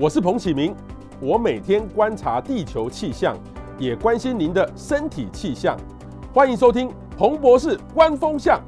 我是彭启明，我每天观察地球气象，也关心您的身体气象。欢迎收听彭博士观风向。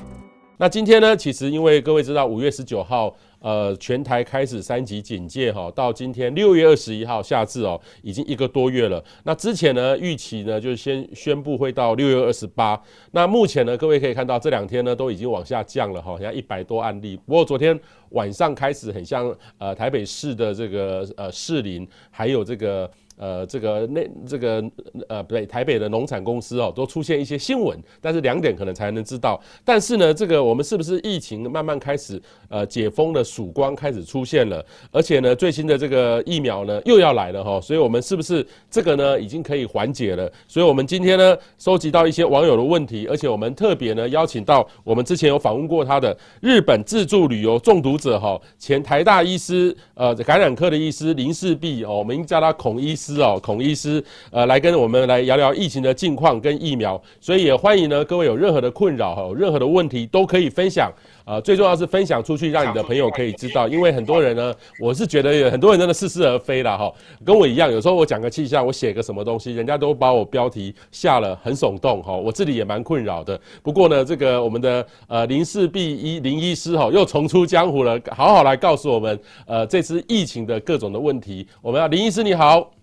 那今天呢，其实因为各位知道，五月十九号。呃，全台开始三级警戒哈，到今天六月二十一号下至哦，已经一个多月了。那之前呢，预期呢就先宣布会到六月二十八。那目前呢，各位可以看到这两天呢都已经往下降了哈，现在一百多案例。不过昨天晚上开始很像呃台北市的这个呃士林，还有这个。呃，这个那这个呃，不对，台北的农产公司哦，都出现一些新闻，但是两点可能才能知道。但是呢，这个我们是不是疫情慢慢开始呃解封的曙光开始出现了？而且呢，最新的这个疫苗呢又要来了哈，所以我们是不是这个呢已经可以缓解了？所以我们今天呢收集到一些网友的问题，而且我们特别呢邀请到我们之前有访问过他的日本自助旅游中毒者哈，前台大医师呃感染科的医师林氏璧哦，我们叫他孔医师。哦，孔医师，呃，来跟我们来聊聊疫情的近况跟疫苗，所以也欢迎呢各位有任何的困扰哈，有任何的问题都可以分享，呃，最重要是分享出去，让你的朋友可以知道，因为很多人呢，我是觉得有很多人真的似是而非了哈，跟我一样，有时候我讲个气象，我写个什么东西，人家都把我标题下了很耸动哈，我自己也蛮困扰的。不过呢，这个我们的呃林氏璧医林医师哈又重出江湖了，好好来告诉我们呃这次疫情的各种的问题。我们要林医师你好。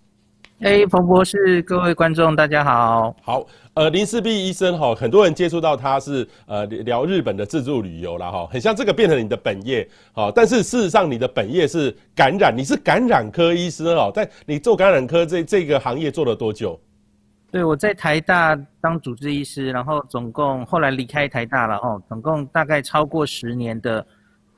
哎，彭博士，各位观众，大家好。好，呃，林世璧医生哈，很多人接触到他是呃聊日本的自助旅游了哈，很像这个变成你的本业，好，但是事实上你的本业是感染，你是感染科医生哦，但你做感染科这这个行业做了多久？对，我在台大当主治医师，然后总共后来离开台大了哦，总共大概超过十年的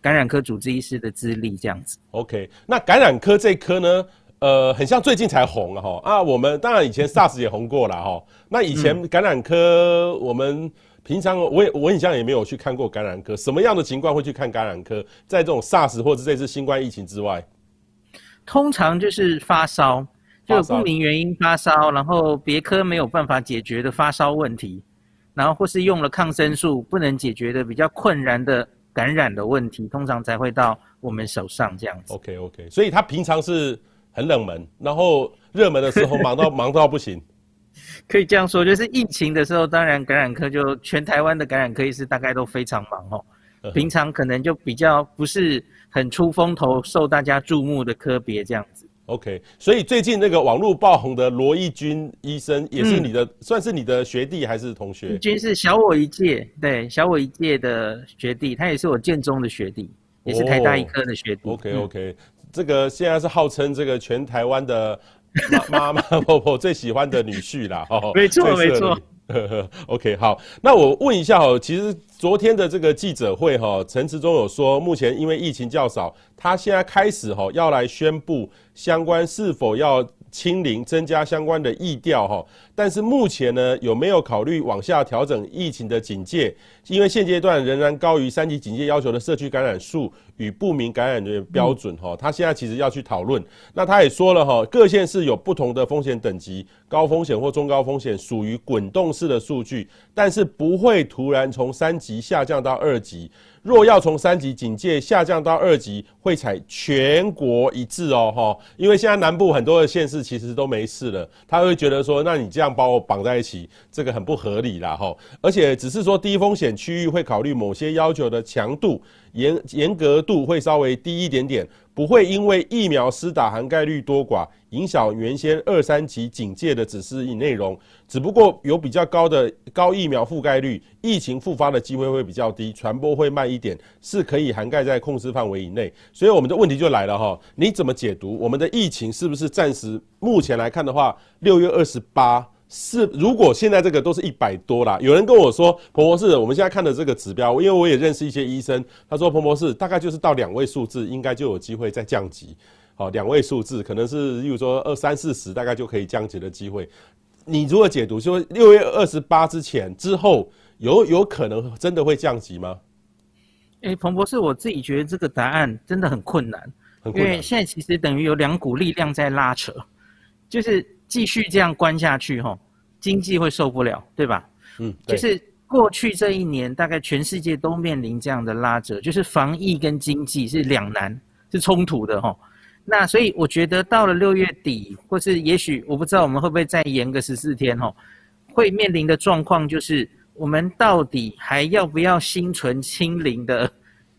感染科主治医师的资历这样子。OK，那感染科这科呢？呃，很像最近才红了哈啊！我们当然以前 SARS 也红过了哈。那以前感染科，我们平常我也我很像也没有去看过感染科。什么样的情况会去看感染科？在这种 SARS 或者这次新冠疫情之外，通常就是发烧，就有不明原因发烧，然后别科没有办法解决的发烧问题，然后或是用了抗生素不能解决的比较困难的感染的问题，通常才会到我们手上这样子。OK OK，所以他平常是。很冷门，然后热门的时候 忙到忙到不行，可以这样说，就是疫情的时候，当然感染科就全台湾的感染科医师大概都非常忙哦。平常可能就比较不是很出风头、受大家注目的科别这样子。OK，所以最近那个网络爆红的罗义军医生也是你的，嗯、算是你的学弟还是同学？一钧是小我一届，对，小我一届的学弟，他也是我建中的学弟，也是台大医科的学弟。OK OK。这个现在是号称这个全台湾的妈妈妈婆婆最喜欢的女婿啦，哦，没错没错。OK，好，那我问一下哦，其实昨天的这个记者会哈，陈时中有说，目前因为疫情较少，他现在开始哈要来宣布相关是否要。清零，增加相关的疫调哈，但是目前呢，有没有考虑往下调整疫情的警戒？因为现阶段仍然高于三级警戒要求的社区感染数与不明感染的标准哈。他现在其实要去讨论。那他也说了哈，各县市有不同的风险等级，高风险或中高风险属于滚动式的数据，但是不会突然从三级下降到二级。若要从三级警戒下降到二级，会采全国一致哦，哈，因为现在南部很多的县市其实都没事了，他会觉得说，那你这样把我绑在一起，这个很不合理啦，哈，而且只是说低风险区域会考虑某些要求的强度严严格度会稍微低一点点。不会因为疫苗施打含盖率多寡，影响原先二三级警戒的指示内容。只不过有比较高的高疫苗覆盖率，疫情复发的机会会比较低，传播会慢一点，是可以涵盖在控制范围以内。所以我们的问题就来了哈，你怎么解读我们的疫情是不是暂时目前来看的话，六月二十八？是，如果现在这个都是一百多啦，有人跟我说，彭博士，我们现在看的这个指标，因为我也认识一些医生，他说彭博士大概就是到两位数字，应该就有机会再降级，好，两位数字可能是，例如说二三四十，大概就可以降级的机会。你如何解读说六月二十八之前之后有有可能真的会降级吗？诶，彭博士，我自己觉得这个答案真的很困难，很困难，因为现在其实等于有两股力量在拉扯，就是。继续这样关下去，吼，经济会受不了，对吧？嗯，就是过去这一年，大概全世界都面临这样的拉扯，就是防疫跟经济是两难，是冲突的，吼。那所以我觉得到了六月底，或是也许我不知道我们会不会再延个十四天哦，会面临的状况就是，我们到底还要不要心存清零的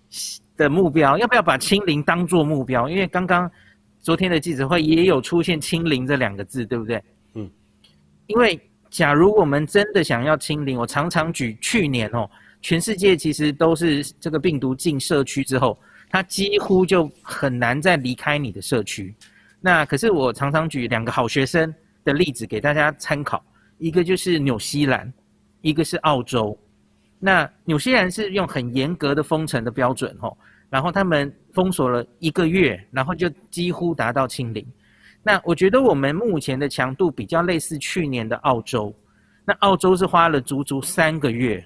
的目标？要不要把清零当做目标？因为刚刚昨天的记者会也有出现清零这两个字，对不对？嗯，因为假如我们真的想要清零，我常常举去年哦，全世界其实都是这个病毒进社区之后。它几乎就很难再离开你的社区。那可是我常常举两个好学生的例子给大家参考，一个就是纽西兰，一个是澳洲。那纽西兰是用很严格的封城的标准吼，然后他们封锁了一个月，然后就几乎达到清零。那我觉得我们目前的强度比较类似去年的澳洲，那澳洲是花了足足三个月。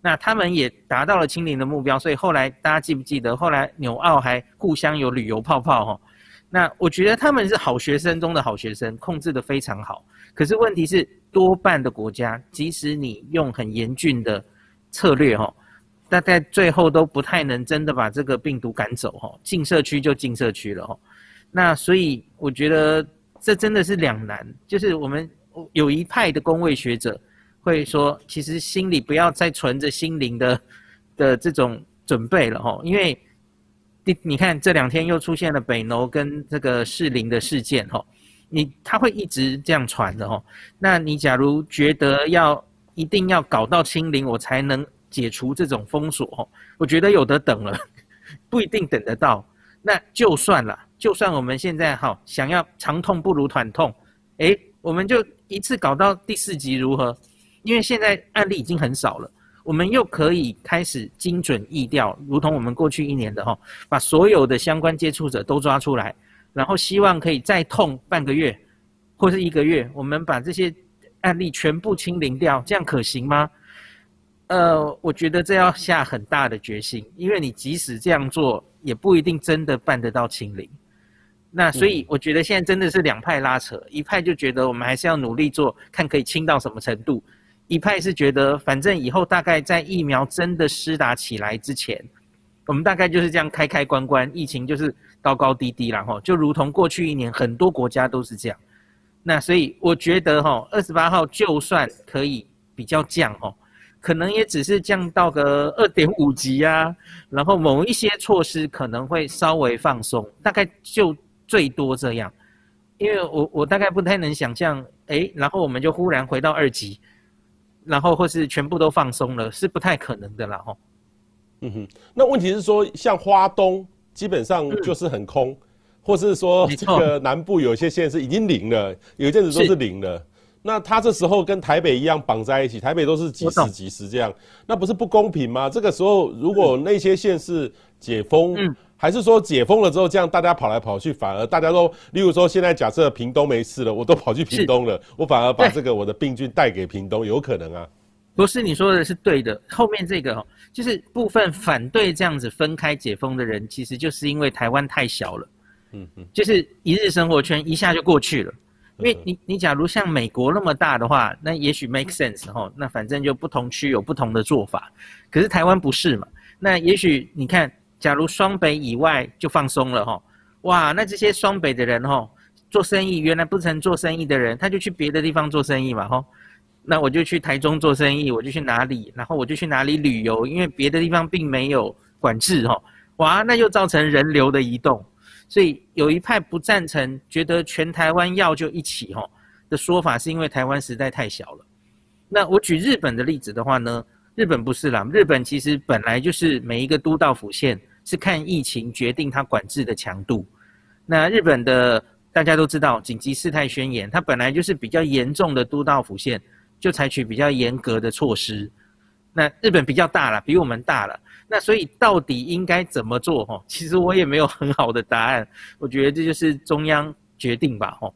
那他们也达到了清零的目标，所以后来大家记不记得，后来纽澳还互相有旅游泡泡哈。那我觉得他们是好学生中的好学生，控制得非常好。可是问题是，多半的国家，即使你用很严峻的策略哈，大概最后都不太能真的把这个病毒赶走哈。进社区就进社区了哈。那所以我觉得这真的是两难，就是我们有一派的公卫学者。会说，其实心里不要再存着清零的 的这种准备了哈，因为你你看这两天又出现了北楼跟这个士林的事件哈，你他会一直这样传的哈。那你假如觉得要一定要搞到清零，我才能解除这种封锁，我觉得有得等了，不一定等得到。那就算了，就算我们现在哈想要长痛不如短痛，诶，我们就一次搞到第四级如何？因为现在案例已经很少了，我们又可以开始精准疫调，如同我们过去一年的哈，把所有的相关接触者都抓出来，然后希望可以再痛半个月或是一个月，我们把这些案例全部清零掉，这样可行吗？呃，我觉得这要下很大的决心，因为你即使这样做，也不一定真的办得到清零。那所以我觉得现在真的是两派拉扯，一派就觉得我们还是要努力做，看可以清到什么程度。一派是觉得，反正以后大概在疫苗真的施打起来之前，我们大概就是这样开开关关，疫情就是高高低低然后，就如同过去一年很多国家都是这样。那所以我觉得哈，二十八号就算可以比较降吼，可能也只是降到个二点五级啊，然后某一些措施可能会稍微放松，大概就最多这样。因为我我大概不太能想象，诶，然后我们就忽然回到二级。然后或是全部都放松了，是不太可能的啦吼。嗯哼，那问题是说，像花东基本上就是很空，嗯、或是说这个南部有些县是已经零了，有一阵子都是零了。那他这时候跟台北一样绑在一起，台北都是几十几十这样，那不是不公平吗？这个时候如果那些县市解封，嗯。还是说解封了之后，这样大家跑来跑去，反而大家都，例如说现在假设屏东没事了，我都跑去屏东了，我反而把这个我的病菌带给屏东，有可能啊？不是，你说的是对的。后面这个哦，就是部分反对这样子分开解封的人，其实就是因为台湾太小了，嗯嗯，就是一日生活圈一下就过去了。因为你你假如像美国那么大的话，那也许 make sense 哈，那反正就不同区有不同的做法。可是台湾不是嘛？那也许你看。假如双北以外就放松了哈，哇，那这些双北的人哈，做生意原来不曾做生意的人，他就去别的地方做生意嘛哈，那我就去台中做生意，我就去哪里，然后我就去哪里旅游，因为别的地方并没有管制哈，哇，那又造成人流的移动，所以有一派不赞成，觉得全台湾要就一起吼的说法，是因为台湾实在太小了。那我举日本的例子的话呢？日本不是啦，日本其实本来就是每一个都道府县是看疫情决定它管制的强度。那日本的大家都知道紧急事态宣言，它本来就是比较严重的都道府县就采取比较严格的措施。那日本比较大了，比我们大了。那所以到底应该怎么做？哈，其实我也没有很好的答案。我觉得这就是中央决定吧。哈，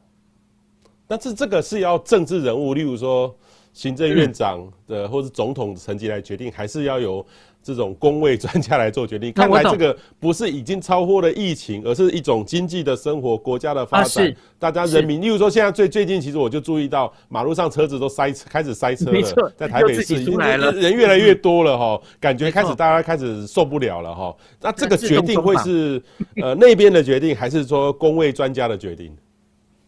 但是这个是要政治人物，例如说。行政院长的或是总统层级来决定，还是要由这种公卫专家来做决定？看来这个不是已经超过了疫情，而是一种经济的生活、国家的发展，大家人民。例如说，现在最最近，其实我就注意到马路上车子都塞车开始塞车了，在台北市已经人越来越多了哈，感觉开始大家开始受不了了哈。那这个决定会是呃那边的决定，还是说公卫专家的决定？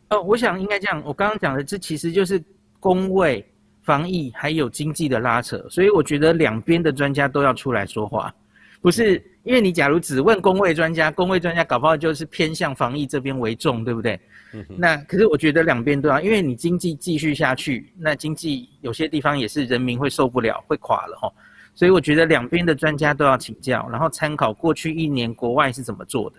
呃，我想应该这样。我刚刚讲的这其实就是公卫、防疫还有经济的拉扯，所以我觉得两边的专家都要出来说话，不是因为你假如只问公卫专家，公卫专家搞不好就是偏向防疫这边为重，对不对？嗯。那可是我觉得两边都要，因为你经济继续下去，那经济有些地方也是人民会受不了，会垮了哈。所以我觉得两边的专家都要请教，然后参考过去一年国外是怎么做的。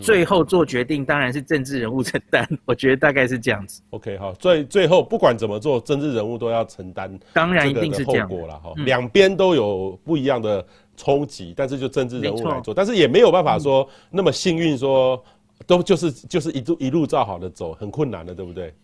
最后做决定当然是政治人物承担，我觉得大概是这样子。OK 好，最最后不管怎么做，政治人物都要承担，当然一定是这样。后果了哈。两边都有不一样的冲击，但是就政治人物来做，但是也没有办法说那么幸运，说都就是就是一路一路照好的走，很困难的，对不对？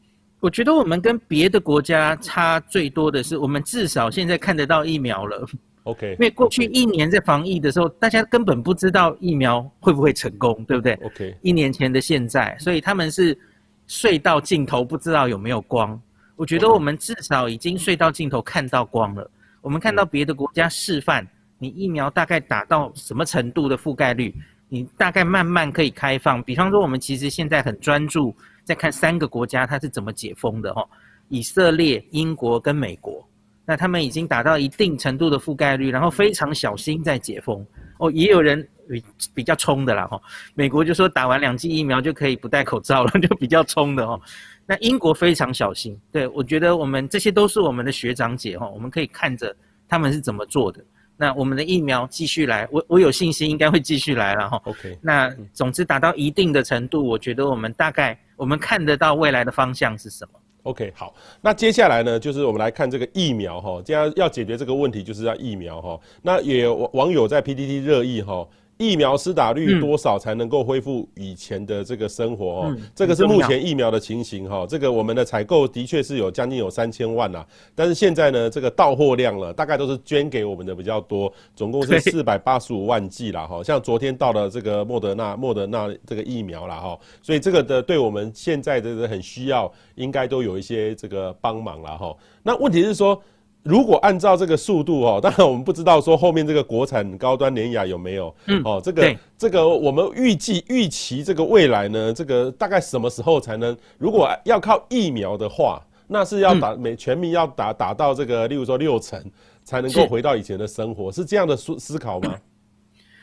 我觉得我们跟别的国家差最多的是，我们至少现在看得到疫苗了。OK，因为过去一年在防疫的时候，大家根本不知道疫苗会不会成功，对不对？OK，一年前的现在，所以他们是睡到尽头，不知道有没有光。我觉得我们至少已经睡到尽头，看到光了。我们看到别的国家示范，你疫苗大概打到什么程度的覆盖率，你大概慢慢可以开放。比方说，我们其实现在很专注在看三个国家它是怎么解封的哈，以色列、英国跟美国。那他们已经达到一定程度的覆盖率，然后非常小心在解封。哦，也有人比比较冲的啦，哈。美国就说打完两剂疫苗就可以不戴口罩了，就比较冲的哦。那英国非常小心。对，我觉得我们这些都是我们的学长姐哈，我们可以看着他们是怎么做的。那我们的疫苗继续来，我我有信心应该会继续来了哈。OK。那总之达到一定的程度，我觉得我们大概我们看得到未来的方向是什么。OK，好，那接下来呢，就是我们来看这个疫苗哈，这样要解决这个问题，就是要疫苗哈。那也有网友在 PTT 热议哈。疫苗施打率多少才能够恢复以前的这个生活？哦，这个是目前疫苗的情形哈。这个我们的采购的确是有将近有三千万呐，但是现在呢，这个到货量了，大概都是捐给我们的比较多，总共是四百八十五万剂啦哈。像昨天到了这个莫德纳莫德纳这个疫苗啦哈，所以这个的对我们现在的很需要，应该都有一些这个帮忙了哈。那问题是说。如果按照这个速度哦，当然我们不知道说后面这个国产高端联雅有没有，嗯，哦，这个这个我们预计预期这个未来呢，这个大概什么时候才能？如果要靠疫苗的话，那是要打每全民要打打到这个，例如说六成，才能够回到以前的生活，是这样的思思考吗？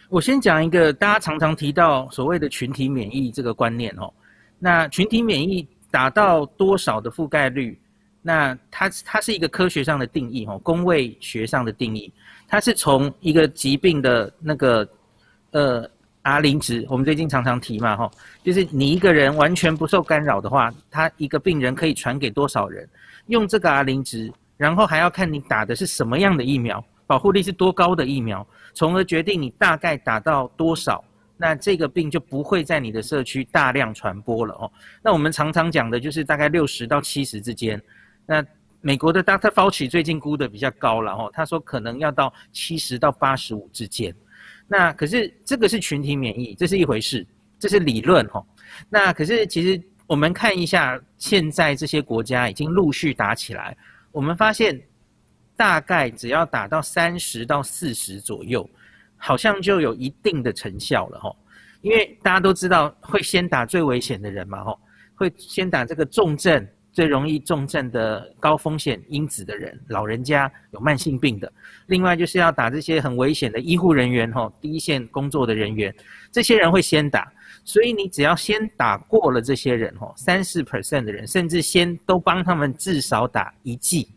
我先讲一个大家常常提到所谓的群体免疫这个观念哦，那群体免疫达到多少的覆盖率？那它它是一个科学上的定义，哈，公卫学上的定义，它是从一个疾病的那个呃 R 零值，我们最近常常提嘛，哈，就是你一个人完全不受干扰的话，他一个病人可以传给多少人？用这个 R 零值，然后还要看你打的是什么样的疫苗，保护力是多高的疫苗，从而决定你大概打到多少，那这个病就不会在你的社区大量传播了哦。那我们常常讲的就是大概六十到七十之间。那美国的 Dr. Fauci 最近估的比较高了哦，他说可能要到七十到八十五之间。那可是这个是群体免疫，这是一回事，这是理论哈。那可是其实我们看一下，现在这些国家已经陆续打起来，我们发现大概只要打到三十到四十左右，好像就有一定的成效了哈。因为大家都知道会先打最危险的人嘛哈，会先打这个重症。最容易重症的高风险因子的人，老人家有慢性病的，另外就是要打这些很危险的医护人员吼，第一线工作的人员，这些人会先打，所以你只要先打过了这些人吼，三四 percent 的人，甚至先都帮他们至少打一剂，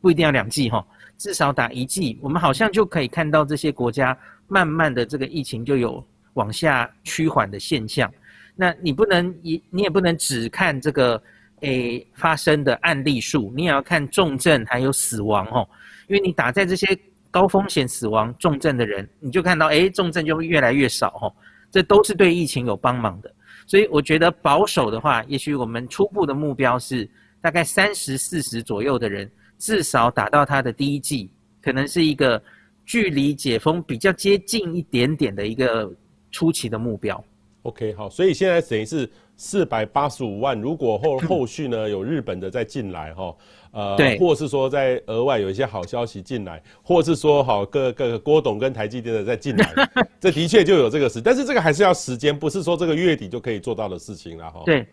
不一定要两剂吼，至少打一剂，我们好像就可以看到这些国家慢慢的这个疫情就有往下趋缓的现象。那你不能你你也不能只看这个。诶，发生的案例数，你也要看重症还有死亡哦，因为你打在这些高风险死亡重症的人，你就看到诶，重症就会越来越少哦，这都是对疫情有帮忙的。所以我觉得保守的话，也许我们初步的目标是大概三十四十左右的人，至少打到他的第一剂，可能是一个距离解封比较接近一点点的一个初期的目标。OK，好，所以现在等于是四百八十五万，如果后 后续呢有日本的再进来哈，呃，或是说在额外有一些好消息进来，或是说好各个郭董跟台积电的再进来，这的确就有这个事，但是这个还是要时间，不是说这个月底就可以做到的事情了哈。对，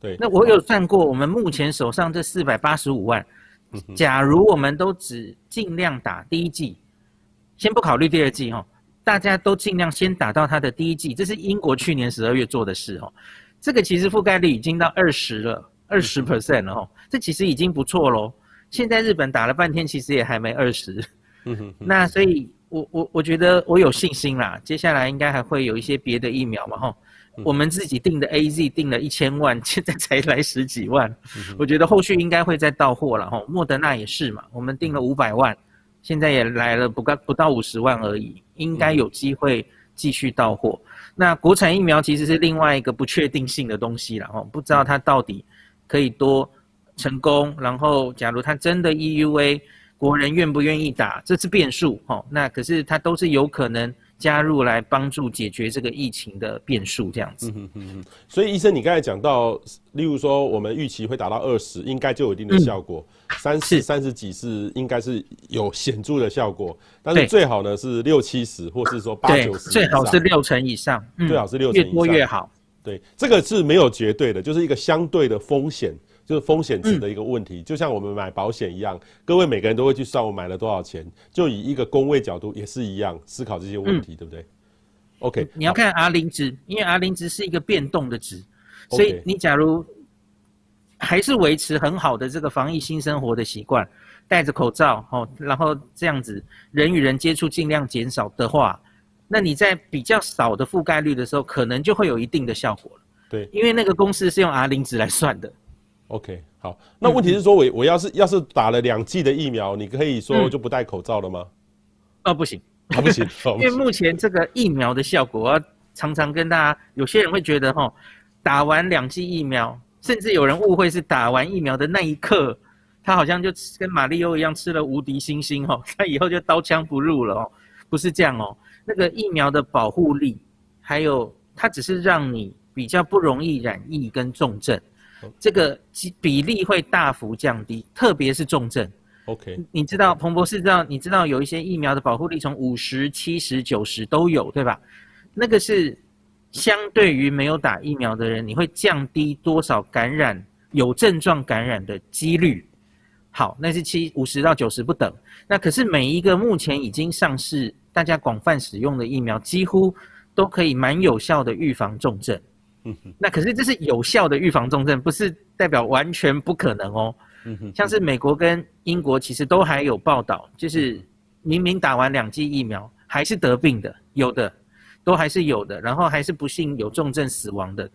对，那我有算过，我们目前手上这四百八十五万，假如我们都只尽量打第一季，先不考虑第二季哈。大家都尽量先打到它的第一剂，这是英国去年十二月做的事哦。这个其实覆盖率已经到二十了，二十 percent 了哦。这其实已经不错喽。现在日本打了半天，其实也还没二十。那所以我我我觉得我有信心啦。接下来应该还会有一些别的疫苗嘛哈。我们自己订的 AZ 定了一千万，现在才来十几万。我觉得后续应该会再到货了哈。莫德纳也是嘛，我们订了五百万。现在也来了不，到不到五十万而已，应该有机会继续到货。那国产疫苗其实是另外一个不确定性的东西了哦，不知道它到底可以多成功。然后，假如它真的 EUA，国人愿不愿意打，这是变数哦。那可是它都是有可能。加入来帮助解决这个疫情的变数，这样子。嗯嗯嗯。所以医生，你刚才讲到，例如说我们预期会达到二十，应该就有一定的效果。三十、三十几是应该是有显著的效果，但是最好呢是六七十，或是说八九十。最好是六成以上。最好是六成以上。越多越好。对，这个是没有绝对的，就是一个相对的风险。就是风险值的一个问题，嗯，就像我们买保险一样，各位每个人都会去算我买了多少钱，就以一个工位角度也是一样思考这些问题，嗯，对不对？OK，你要看 R 零值，因为 R 零值是一个变动的值，所以你假如还是维持很好的这个防疫新生活的习惯，戴着口罩哦，然后这样子人与人接触尽量减少的话，那你在比较少的覆盖率的时候，可能就会有一定的效果了。对，因为那个公式是用 R 零值来算的。OK，好，那问题是说，我我要是要是打了两剂的疫苗，你可以说就不戴口罩了吗？哦，不行，啊 不行，因为目前这个疫苗的效果，我要常常跟大家，有些人会觉得哈，打完两剂疫苗，甚至有人误会是打完疫苗的那一刻，他好像就跟马里奥一样吃了无敌星星哦，他以后就刀枪不入了哦，不是这样哦，那个疫苗的保护力，还有它只是让你比较不容易染疫跟重症。这个比例会大幅降低，特别是重症。OK，你知道彭博士知道，你知道有一些疫苗的保护力从五十、七十、九十都有，对吧？那个是相对于没有打疫苗的人，你会降低多少感染有症状感染的几率？好，那是七五十到九十不等。那可是每一个目前已经上市、大家广泛使用的疫苗，几乎都可以蛮有效的预防重症。那可是这是有效的预防重症，不是代表完全不可能哦。嗯哼像是美国跟英国其实都还有报道，就是明明打完两剂疫苗还是得病的，有的都还是有的，然后还是不幸有重症死亡的，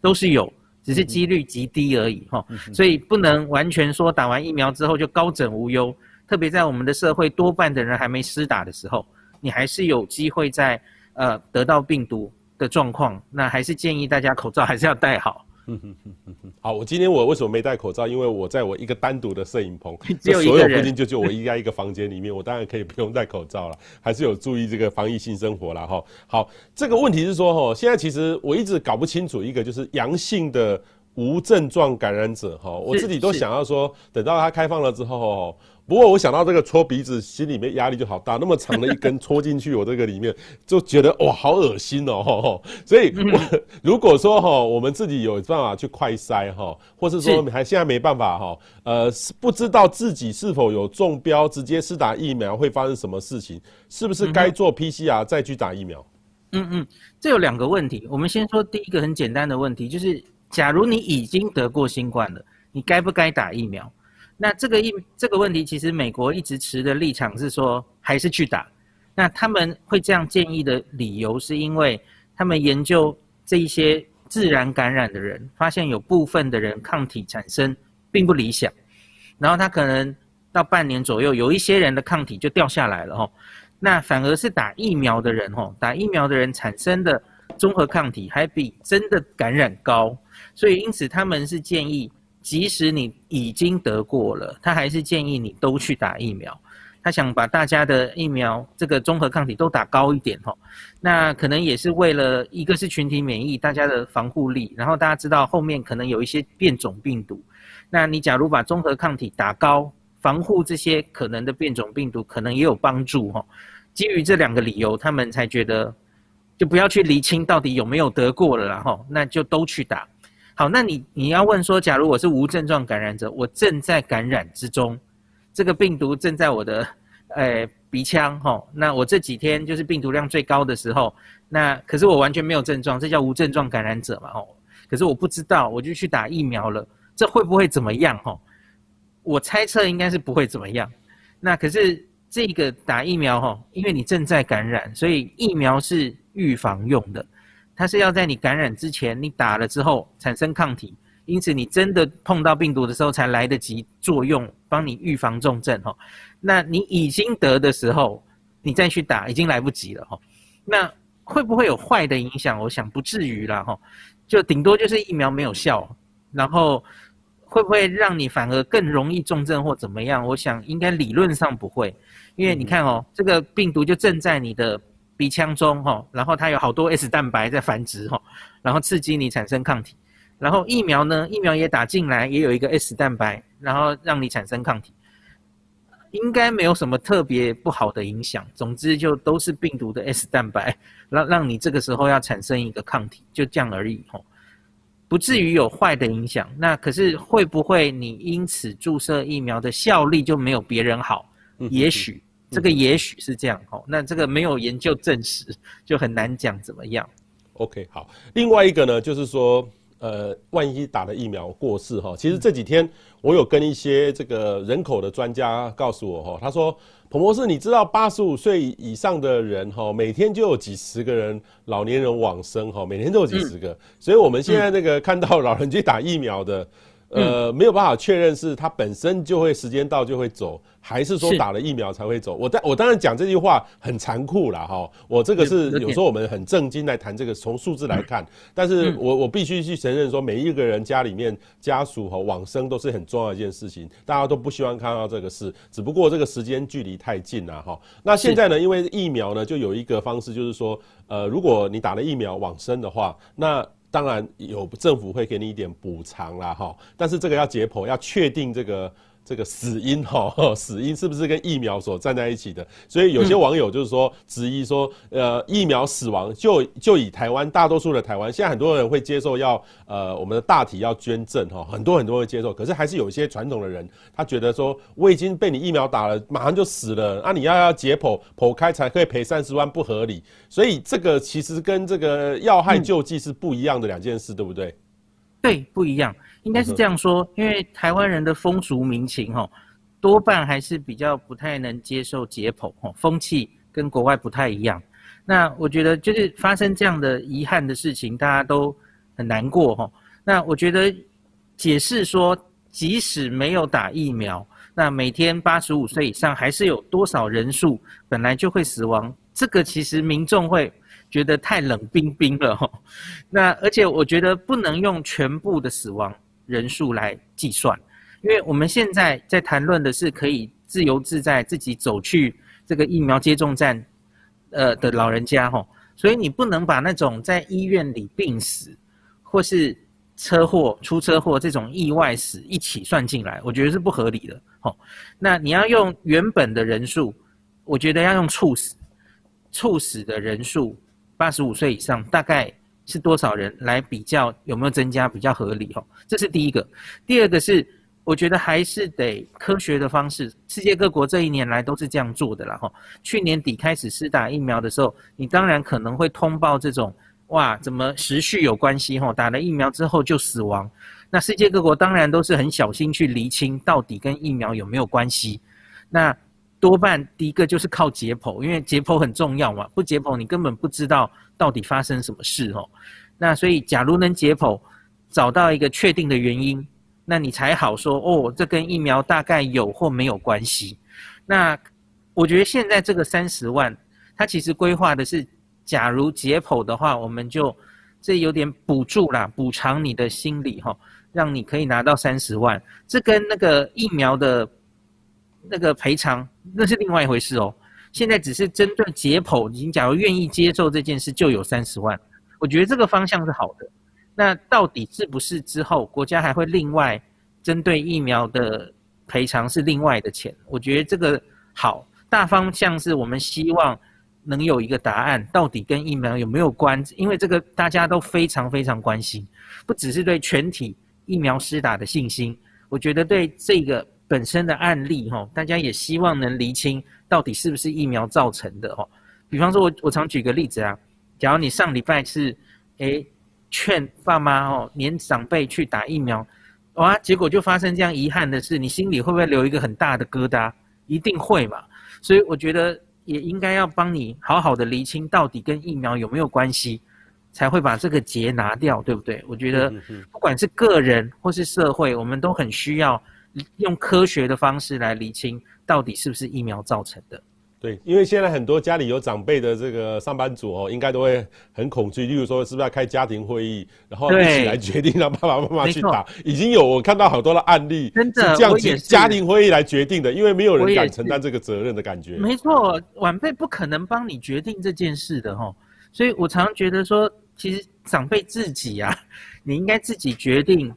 都是有，只是几率极低而已哈。所以不能完全说打完疫苗之后就高枕无忧，特别在我们的社会多半的人还没施打的时候，你还是有机会在呃得到病毒的状况，那还是建议大家口罩还是要戴好。好，我今天我为什么没戴口罩？因为我在我一个单独的摄影棚，只有所有附近就就我一家一个房间里面，我当然可以不用戴口罩了，还是有注意这个防疫性生活了哈。好，这个问题是说哈，现在其实我一直搞不清楚一个就是阳性的无症状感染者哈，我自己都想要说，等到它开放了之后。不过我想到这个戳鼻子，心里面压力就好大。那么长的一根戳进去我这个里面，就觉得哇，好恶心哦。所以我 如果说哈，我们自己有办法去快筛哈，或是说还现在没办法哈，呃，不知道自己是否有中标，直接施打疫苗会发生什么事情？是不是该做 PCR 再去打疫苗？嗯嗯，这有两个问题。我们先说第一个很简单的问题，就是假如你已经得过新冠了，你该不该打疫苗？那这个疫这个问题，其实美国一直持的立场是说，还是去打。那他们会这样建议的理由，是因为他们研究这一些自然感染的人，发现有部分的人抗体产生并不理想，然后他可能到半年左右，有一些人的抗体就掉下来了哦。那反而是打疫苗的人哦，打疫苗的人产生的综合抗体还比真的感染高，所以因此他们是建议。即使你已经得过了，他还是建议你都去打疫苗。他想把大家的疫苗这个综合抗体都打高一点吼，那可能也是为了一个是群体免疫，大家的防护力，然后大家知道后面可能有一些变种病毒，那你假如把综合抗体打高，防护这些可能的变种病毒，可能也有帮助吼。基于这两个理由，他们才觉得就不要去厘清到底有没有得过了啦吼，那就都去打。好，那你你要问说，假如我是无症状感染者，我正在感染之中。这个病毒正在我的，呃，鼻腔吼，那我这几天就是病毒量最高的时候，那可是我完全没有症状，这叫无症状感染者嘛吼。可是我不知道，我就去打疫苗了，这会不会怎么样吼？我猜测应该是不会怎么样。那可是这个打疫苗吼，因为你正在感染，所以疫苗是预防用的，它是要在你感染之前，你打了之后产生抗体。因此，你真的碰到病毒的时候才来得及作用，帮你预防重症哈。那你已经得的时候，你再去打已经来不及了哈。那会不会有坏的影响？我想不至于啦哈，就顶多就是疫苗没有效，然后会不会让你反而更容易重症或怎么样？我想应该理论上不会，因为你看哦，这个病毒就正在你的鼻腔中哈，然后它有好多 S 蛋白在繁殖哈，然后刺激你产生抗体。然后疫苗呢，疫苗也打进来，也有一个 S 蛋白，然后让你产生抗体，应该没有什么特别不好的影响。总之就都是病毒的 S 蛋白，让让你这个时候要产生一个抗体，就这样而已吼，不至于有坏的影响。那可是会不会你因此注射疫苗的效力就没有别人好？也许这个也许是这样吼，那这个没有研究证实，就很难讲怎么样。OK，好，另外一个呢，就是说。呃，万一打了疫苗过世哈，其实这几天我有跟一些这个人口的专家告诉我哈，他说彭博士，你知道八十五岁以上的人哈，每天就有几十个人老年人往生哈，每天都有几十个，所以我们现在那个看到老人去打疫苗的。呃，没有办法确认是他本身就会时间到就会走，还是说打了疫苗才会走。我当我当然讲这句话很残酷啦哈，我这个是有时候我们很正经来谈这个，从数字来看，但是我我必须去承认说，每一个人家里面家属和往生都是很重要的一件事情，大家都不希望看到这个事，只不过这个时间距离太近了哈。那现在呢，因为疫苗呢，就有一个方式就是说，呃，如果你打了疫苗往生的话，那当然有政府会给你一点补偿啦，哈，但是这个要解剖，要确定这个。这个死因 哈，死因是不是跟疫苗所站在一起的？所以有些网友就是说 质疑说，呃，疫苗死亡就就以台湾大多数的台湾，现在很多人会接受要呃我们的大体要捐赠哈，很多很多人会接受，可是还是有一些传统的人，他觉得说我已经被你疫苗打了，马上就死了，啊，你要要解剖剖开才可以赔三十万，不合理。所以这个其实跟这个要害救济是不一样的两件事，对不对？对，不一样。应该是这样说，因为台湾人的风俗民情哈，多半还是比较不太能接受解剖哈，风气跟国外不太一样。那我觉得就是发生这样的遗憾的事情，大家都很难过哈。那我觉得解释说，即使没有打疫苗，那每天八十五岁以上还是有多少人数本来就会死亡，这个其实民众会。觉得太冷冰冰了吼，那而且我觉得不能用全部的死亡人数来计算，因为我们现在在谈论的是可以自由自在自己走去这个疫苗接种站，呃的老人家吼，所以你不能把那种在医院里病死或是车祸出车祸这种意外死一起算进来，我觉得是不合理的吼。那你要用原本的人数，我觉得要用猝死，猝死的人数。八十五岁以上大概是多少人来比较有没有增加比较合理哦？这是第一个。第二个是，我觉得还是得科学的方式。世界各国这一年来都是这样做的啦哈。去年底开始施打疫苗的时候，你当然可能会通报这种哇，怎么时序有关系哈？打了疫苗之后就死亡。那世界各国当然都是很小心去厘清到底跟疫苗有没有关系。那多半第一个就是靠解剖，因为解剖很重要嘛，不解剖你根本不知道到底发生什么事哦。那所以假如能解剖，找到一个确定的原因，那你才好说哦，这跟疫苗大概有或没有关系。那我觉得现在这个三十万，它其实规划的是，假如解剖的话，我们就这有点补助啦，补偿你的心理哈。让你可以拿到三十万，这跟那个疫苗的那个赔偿那是另外一回事哦。现在只是针对解剖，已经假如愿意接受这件事，就有三十万。我觉得这个方向是好的。那到底是不是之后国家还会另外针对疫苗的赔偿是另外的钱？我觉得这个好，大方向是我们希望能有一个答案，到底跟疫苗有没有关？因为这个大家都非常非常关心，不只是对全体疫苗施打的信心，我觉得对这个本身的案例哈，大家也希望能厘清。到底是不是疫苗造成的？哦，比方说我，我我常举个例子啊，假如你上礼拜是，诶劝爸妈哦，年长辈去打疫苗，哇，结果就发生这样遗憾的事，你心里会不会留一个很大的疙瘩？一定会嘛。所以我觉得也应该要帮你好好的厘清，到底跟疫苗有没有关系，才会把这个结拿掉，对不对？我觉得不管是个人或是社会，我们都很需要用科学的方式来厘清。到底是不是疫苗造成的？对，因为现在很多家里有长辈的这个上班族哦，应该都会很恐惧。例如说，是不是要开家庭会议，然后一起来决定让爸爸妈妈去打？已经有我看到好多的案例，真的是这样子家庭会议来决定的，因为没有人敢承担这个责任的感觉。没错，晚辈不可能帮你决定这件事的哈，所以我常常觉得说，其实长辈自己啊，你应该自己决定。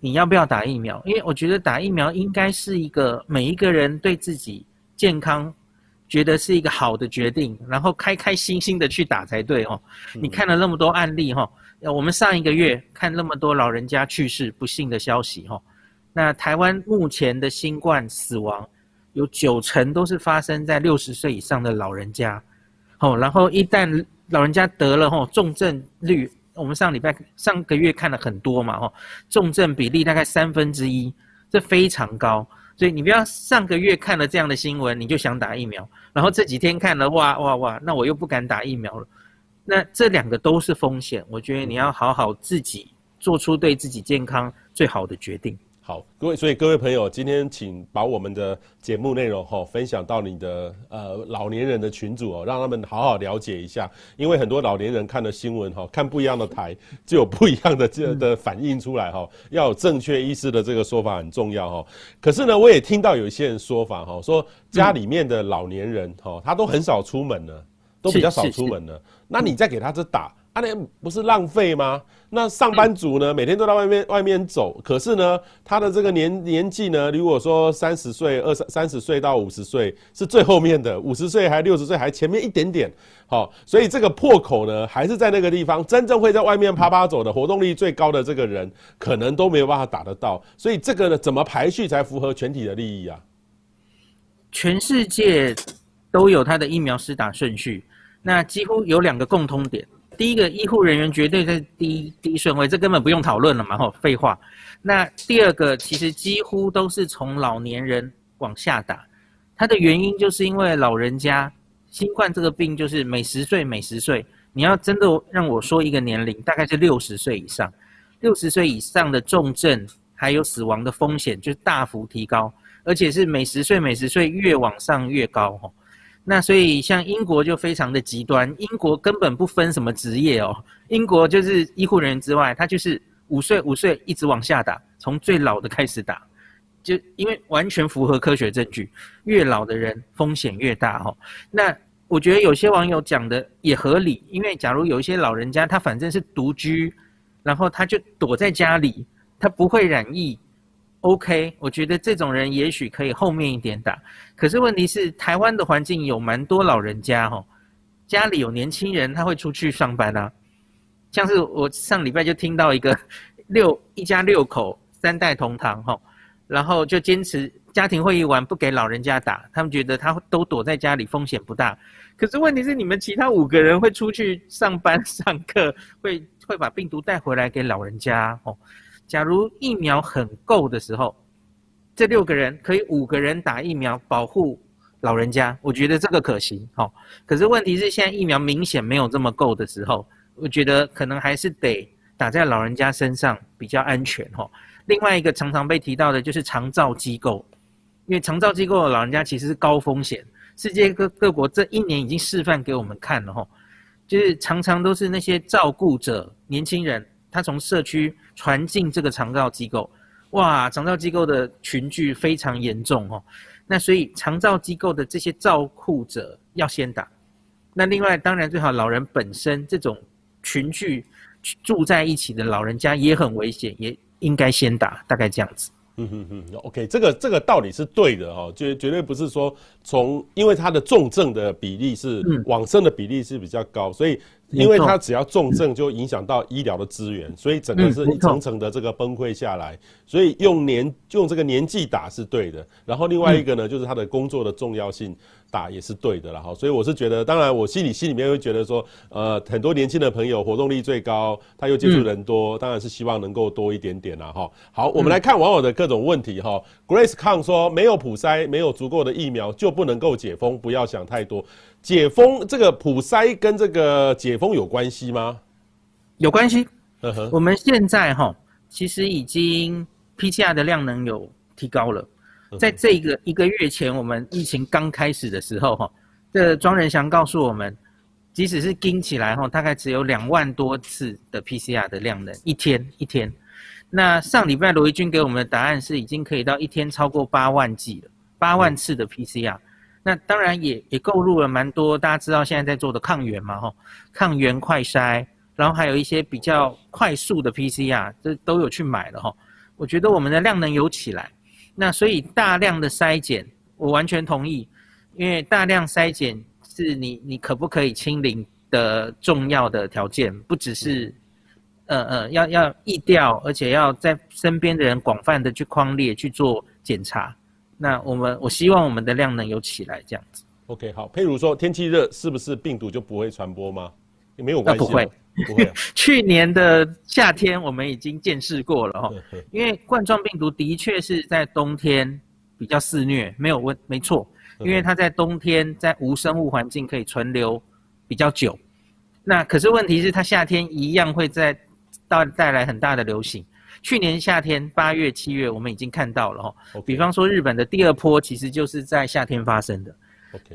你要不要打疫苗？因为我觉得打疫苗应该是一个每一个人对自己健康觉得是一个好的决定，然后开开心心的去打才对哦。你看了那么多案例哈，我们上一个月看那么多老人家去世不幸的消息哈，那台湾目前的新冠死亡有九成都是发生在六十岁以上的老人家，哦，然后一旦老人家得了哈，重症率。我们上礼拜上个月看了很多嘛，哦，重症比例大概三分之一，这非常高。所以你不要上个月看了这样的新闻，你就想打疫苗，然后这几天看了，哇哇哇，那我又不敢打疫苗了。那这两个都是风险，我觉得你要好好自己做出对自己健康最好的决定。好，各位，所以各位朋友，今天请把我们的节目内容哈分享到你的呃老年人的群组哦，让他们好好了解一下，因为很多老年人看了新闻哈，看不一样的台 就有不一样的这的反应出来哈，要有正确医师的这个说法很重要哈。可是呢，我也听到有一些人说法哈，说家里面的老年人哈，他都很少出门了，都比较少出门了，那你再给他这打。那不是浪费吗？那上班族呢，每天都在外面外面走，可是呢，他的这个年年纪呢，如果说三十岁、二三三十岁到五十岁是最后面的，五十岁还六十岁还前面一点点，好，所以这个破口呢，还是在那个地方，真正会在外面啪啪走的活动力最高的这个人，可能都没有办法打得到，所以这个呢，怎么排序才符合全体的利益啊？全世界都有他的疫苗施打顺序，那几乎有两个共通点。第一个医护人员绝对在第一第一顺位，这根本不用讨论了嘛，吼，废话。那第二个其实几乎都是从老年人往下打，它的原因就是因为老人家新冠这个病就是每十岁每十岁，你要真的让我说一个年龄，大概是六十岁以上，六十岁以上的重症还有死亡的风险就大幅提高，而且是每十岁每十岁越往上越高，吼。那所以像英国就非常的极端，英国根本不分什么职业哦，英国就是医护人员之外，他就是五岁五岁一直往下打，从最老的开始打，就因为完全符合科学证据，越老的人风险越大哦。那我觉得有些网友讲的也合理，因为假如有一些老人家他反正是独居，然后他就躲在家里，他不会染疫。OK，我觉得这种人也许可以后面一点打，可是问题是台湾的环境有蛮多老人家哈，家里有年轻人他会出去上班啊，像是我上礼拜就听到一个 六一家六口三代同堂哈，然后就坚持家庭会议完不给老人家打，他们觉得他都躲在家里风险不大，可是问题是你们其他五个人会出去上班上课，会会把病毒带回来给老人家哦。假如疫苗很够的时候，这六个人可以五个人打疫苗保护老人家，我觉得这个可行。好，可是问题是现在疫苗明显没有这么够的时候，我觉得可能还是得打在老人家身上比较安全。哈，另外一个常常被提到的就是长照机构，因为长照机构的老人家其实是高风险，世界各各国这一年已经示范给我们看了。哈，就是常常都是那些照顾者年轻人。他从社区传进这个长照机构，哇，长照机构的群聚非常严重哦。那所以长照机构的这些照护者要先打。那另外，当然最好老人本身这种群聚住在一起的老人家也很危险，也应该先打，大概这样子。嗯哼哼，OK，这个这个道理是对的哦，绝绝对不是说从，因为它的重症的比例是往生的比例是比较高，所以。因为他只要重症，就影响到医疗的资源，所以整个是一层层的这个崩溃下来。所以用年用这个年纪打是对的。然后另外一个呢，就是他的工作的重要性打也是对的了哈。所以我是觉得，当然我心里心里面会觉得说，呃，很多年轻的朋友活动力最高，他又接触人多，当然是希望能够多一点点啦哈。好，我们来看网友的各种问题哈。Grace Kang 说，没有普筛，没有足够的疫苗，就不能够解封，不要想太多。解封这个普筛跟这个解封有关系吗？有关系。Uh. 我们现在哈，其实已经 PCR 的量能有提高了。在这个一个月前，我们疫情刚开始的时候哈，这庄仁祥告诉我们，即使是盯起来哈，大概只有两万多次的 PCR 的量能，一天一天。那上礼拜罗怡君给我们的答案是，已经可以到一天超过八万剂了，八万次的 PCR。嗯那当然也也购入了蛮多，大家知道现在在做的抗原嘛，吼，抗原快筛，然后还有一些比较快速的 PCR，这都有去买了，吼。我觉得我们的量能有起来，那所以大量的筛检，我完全同意，因为大量筛检是你你可不可以清零的重要的条件，不只是，呃呃，要要疫调，而且要在身边的人广泛的去框列去做检查。那我们我希望我们的量能有起来，这样子。OK，好。譬如说天气热，是不是病毒就不会传播吗？也没有关系。不会，不会、啊。去年的夏天我们已经见识过了哈，因为冠状病毒的确是在冬天比较肆虐，没有问，没错。因为它在冬天在无生物环境可以存留比较久。那可是问题是它夏天一样会在到带来很大的流行。去年夏天八月、七月，我们已经看到了哈。比方说日本的第二波，其实就是在夏天发生的。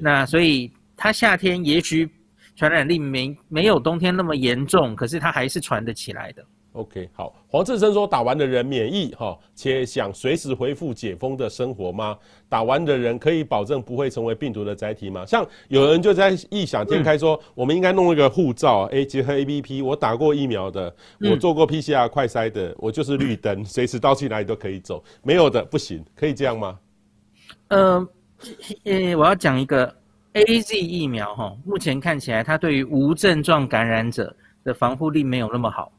那所以它夏天也许传染力没没有冬天那么严重，可是它还是传得起来的。OK，好，黄志生说，打完的人免疫哈，且想随时恢复解封的生活吗？打完的人可以保证不会成为病毒的载体吗？像有人就在异想天开说，嗯、我们应该弄一个护照，哎，结合 APP，我打过疫苗的，我做过 PCR 快筛的，我就是绿灯，随时到去哪里都可以走。没有的不行，可以这样吗？呃，呃，我要讲一个 AZ 疫苗哈，目前看起来它对于无症状感染者的防护力没有那么好。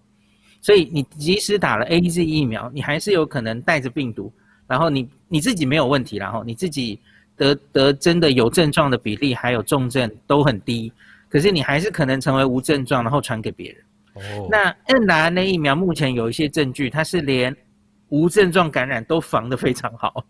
所以你即使打了 AZ 疫苗，你还是有可能带着病毒，然后你你自己没有问题，然后你自己得得真的有症状的比例还有重症都很低，可是你还是可能成为无症状，然后传给别人。哦。那 mRNA 疫苗目前有一些证据，它是连无症状感染都防得非常好，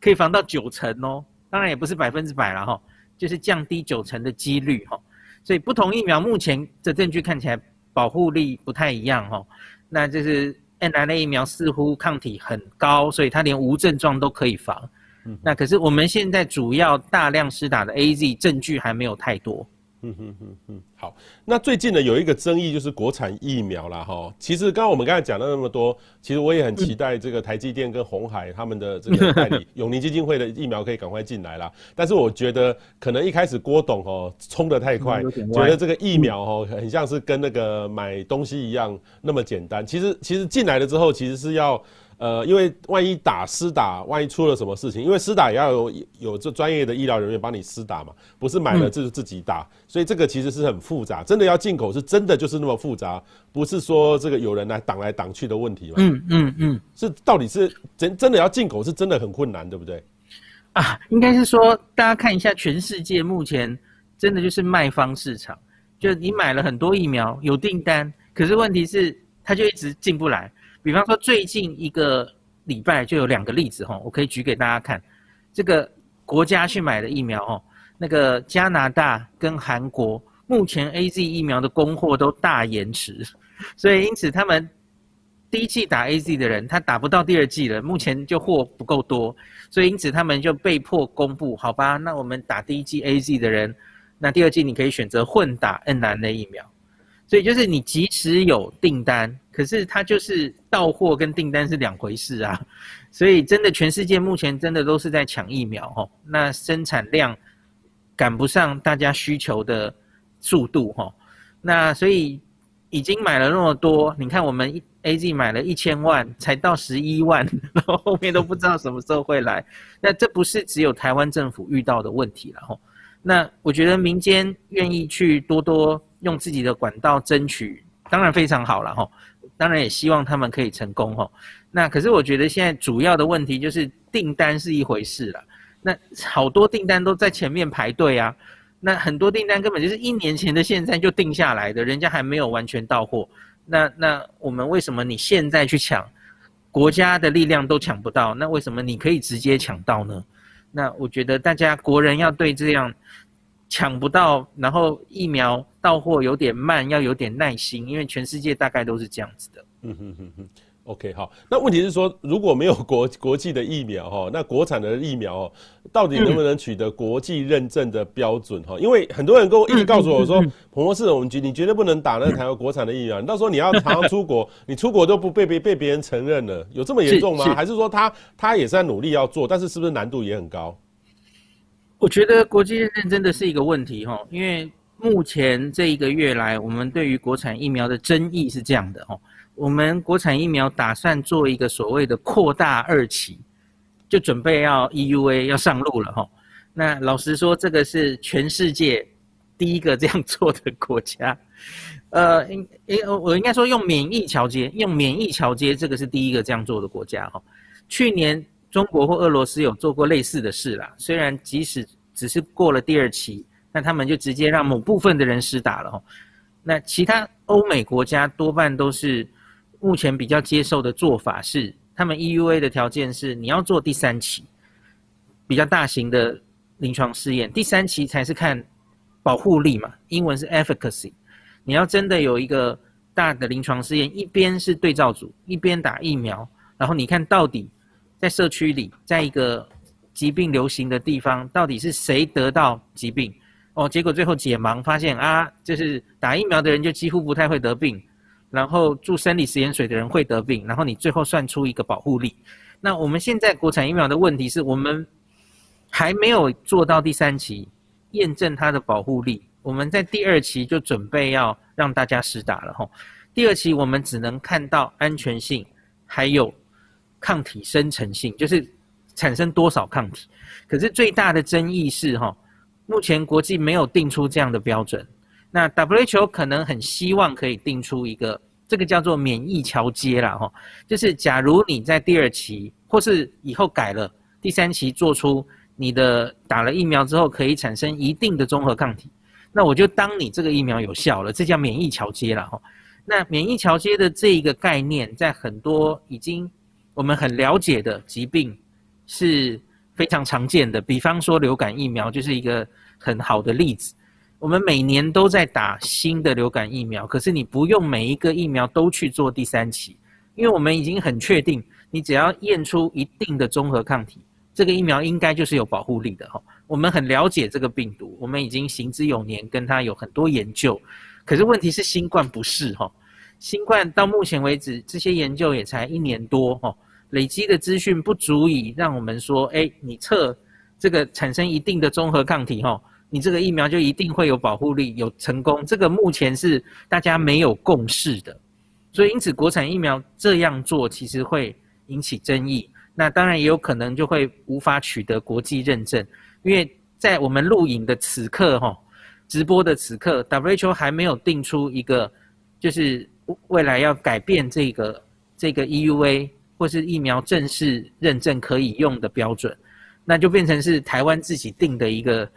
可以防到九成哦。当然也不是百分之百了哈，就是降低九成的几率哈。所以不同疫苗目前的证据看起来保护力不太一样哈。那就是 nrna 疫苗似乎抗体很高，所以它连无症状都可以防。嗯、那可是我们现在主要大量施打的 AZ 证据还没有太多。嗯哼哼哼，好。那最近呢，有一个争议就是国产疫苗啦哈。其实刚刚我们刚才讲了那么多，其实我也很期待这个台积电跟红海他们的这个代理 永宁基金会的疫苗可以赶快进来啦。但是我觉得可能一开始郭董哦冲得太快，觉得这个疫苗哦很像是跟那个买东西一样那么简单。其实其实进来了之后，其实是要。呃，因为万一打施打，万一出了什么事情，因为施打也要有有这专业的医疗人员帮你施打嘛，不是买了就自己打，嗯、所以这个其实是很复杂。真的要进口，是真的就是那么复杂，不是说这个有人来挡来挡去的问题嘛。嗯嗯嗯，嗯嗯是到底是真真的要进口，是真的很困难，对不对？啊，应该是说大家看一下全世界目前真的就是卖方市场，就你买了很多疫苗有订单，可是问题是它就一直进不来。比方说，最近一个礼拜就有两个例子哈，我可以举给大家看。这个国家去买的疫苗哈，那个加拿大跟韩国目前 AZ 疫苗的供货都大延迟，所以因此他们第一季打 AZ 的人，他打不到第二季了，目前就货不够多，所以因此他们就被迫公布，好吧，那我们打第一季 AZ 的人，那第二季你可以选择混打 N 男的疫苗。所以就是你即使有订单，可是它就是到货跟订单是两回事啊。所以真的全世界目前真的都是在抢疫苗哦，那生产量赶不上大家需求的速度哦，那所以已经买了那么多，你看我们 AZ 买了一千万，才到十一万，然后后面都不知道什么时候会来。那这不是只有台湾政府遇到的问题了哦。那我觉得民间愿意去多多用自己的管道争取，当然非常好了哈。当然也希望他们可以成功哈。那可是我觉得现在主要的问题就是订单是一回事了。那好多订单都在前面排队啊。那很多订单根本就是一年前的现在就定下来的，人家还没有完全到货。那那我们为什么你现在去抢，国家的力量都抢不到？那为什么你可以直接抢到呢？那我觉得大家国人要对这样抢不到，然后疫苗到货有点慢，要有点耐心，因为全世界大概都是这样子的。嗯哼哼哼。OK，好，那问题是说，如果没有国国际的疫苗哈，那国产的疫苗哦，到底能不能取得国际认证的标准哈？因为很多人跟我一直告诉我说，彭博士，我们绝你绝对不能打那个台湾国产的疫苗，你到时候你要常常出国，你出国都不被别被别人承认了，有这么严重吗？还是说他他也是在努力要做，但是是不是难度也很高？我觉得国际认证真的是一个问题哈，因为目前这一个月来，我们对于国产疫苗的争议是这样的哈。我们国产疫苗打算做一个所谓的扩大二期，就准备要 EUA 要上路了哈。那老实说，这个是全世界第一个这样做的国家。呃，应我应该说用免疫桥接，用免疫桥接，这个是第一个这样做的国家哈。去年中国或俄罗斯有做过类似的事啦，虽然即使只是过了第二期，那他们就直接让某部分的人施打了哈。那其他欧美国家多半都是。目前比较接受的做法是，他们 EUA 的条件是你要做第三期，比较大型的临床试验，第三期才是看保护力嘛，英文是 efficacy。你要真的有一个大的临床试验，一边是对照组，一边打疫苗，然后你看到底在社区里，在一个疾病流行的地方，到底是谁得到疾病？哦，结果最后解盲发现啊，就是打疫苗的人就几乎不太会得病。然后注生理食盐水的人会得病，然后你最后算出一个保护力。那我们现在国产疫苗的问题是我们还没有做到第三期验证它的保护力，我们在第二期就准备要让大家施打了吼。第二期我们只能看到安全性，还有抗体生成性，就是产生多少抗体。可是最大的争议是哈，目前国际没有定出这样的标准。那 WHO 可能很希望可以定出一个，这个叫做免疫桥接啦哈，就是假如你在第二期或是以后改了第三期做出你的打了疫苗之后可以产生一定的综合抗体，那我就当你这个疫苗有效了，这叫免疫桥接了哈。那免疫桥接的这一个概念，在很多已经我们很了解的疾病是非常常见的，比方说流感疫苗就是一个很好的例子。我们每年都在打新的流感疫苗，可是你不用每一个疫苗都去做第三期，因为我们已经很确定，你只要验出一定的综合抗体，这个疫苗应该就是有保护力的哈。我们很了解这个病毒，我们已经行之有年，跟它有很多研究。可是问题是新冠不是哈，新冠到目前为止这些研究也才一年多哈，累积的资讯不足以让我们说，哎，你测这个产生一定的综合抗体哈。你这个疫苗就一定会有保护力，有成功，这个目前是大家没有共识的，所以因此国产疫苗这样做其实会引起争议。那当然也有可能就会无法取得国际认证，因为在我们录影的此刻哈，直播的此刻，WHO 还没有定出一个就是未来要改变这个这个 EUA 或是疫苗正式认证可以用的标准，那就变成是台湾自己定的一个。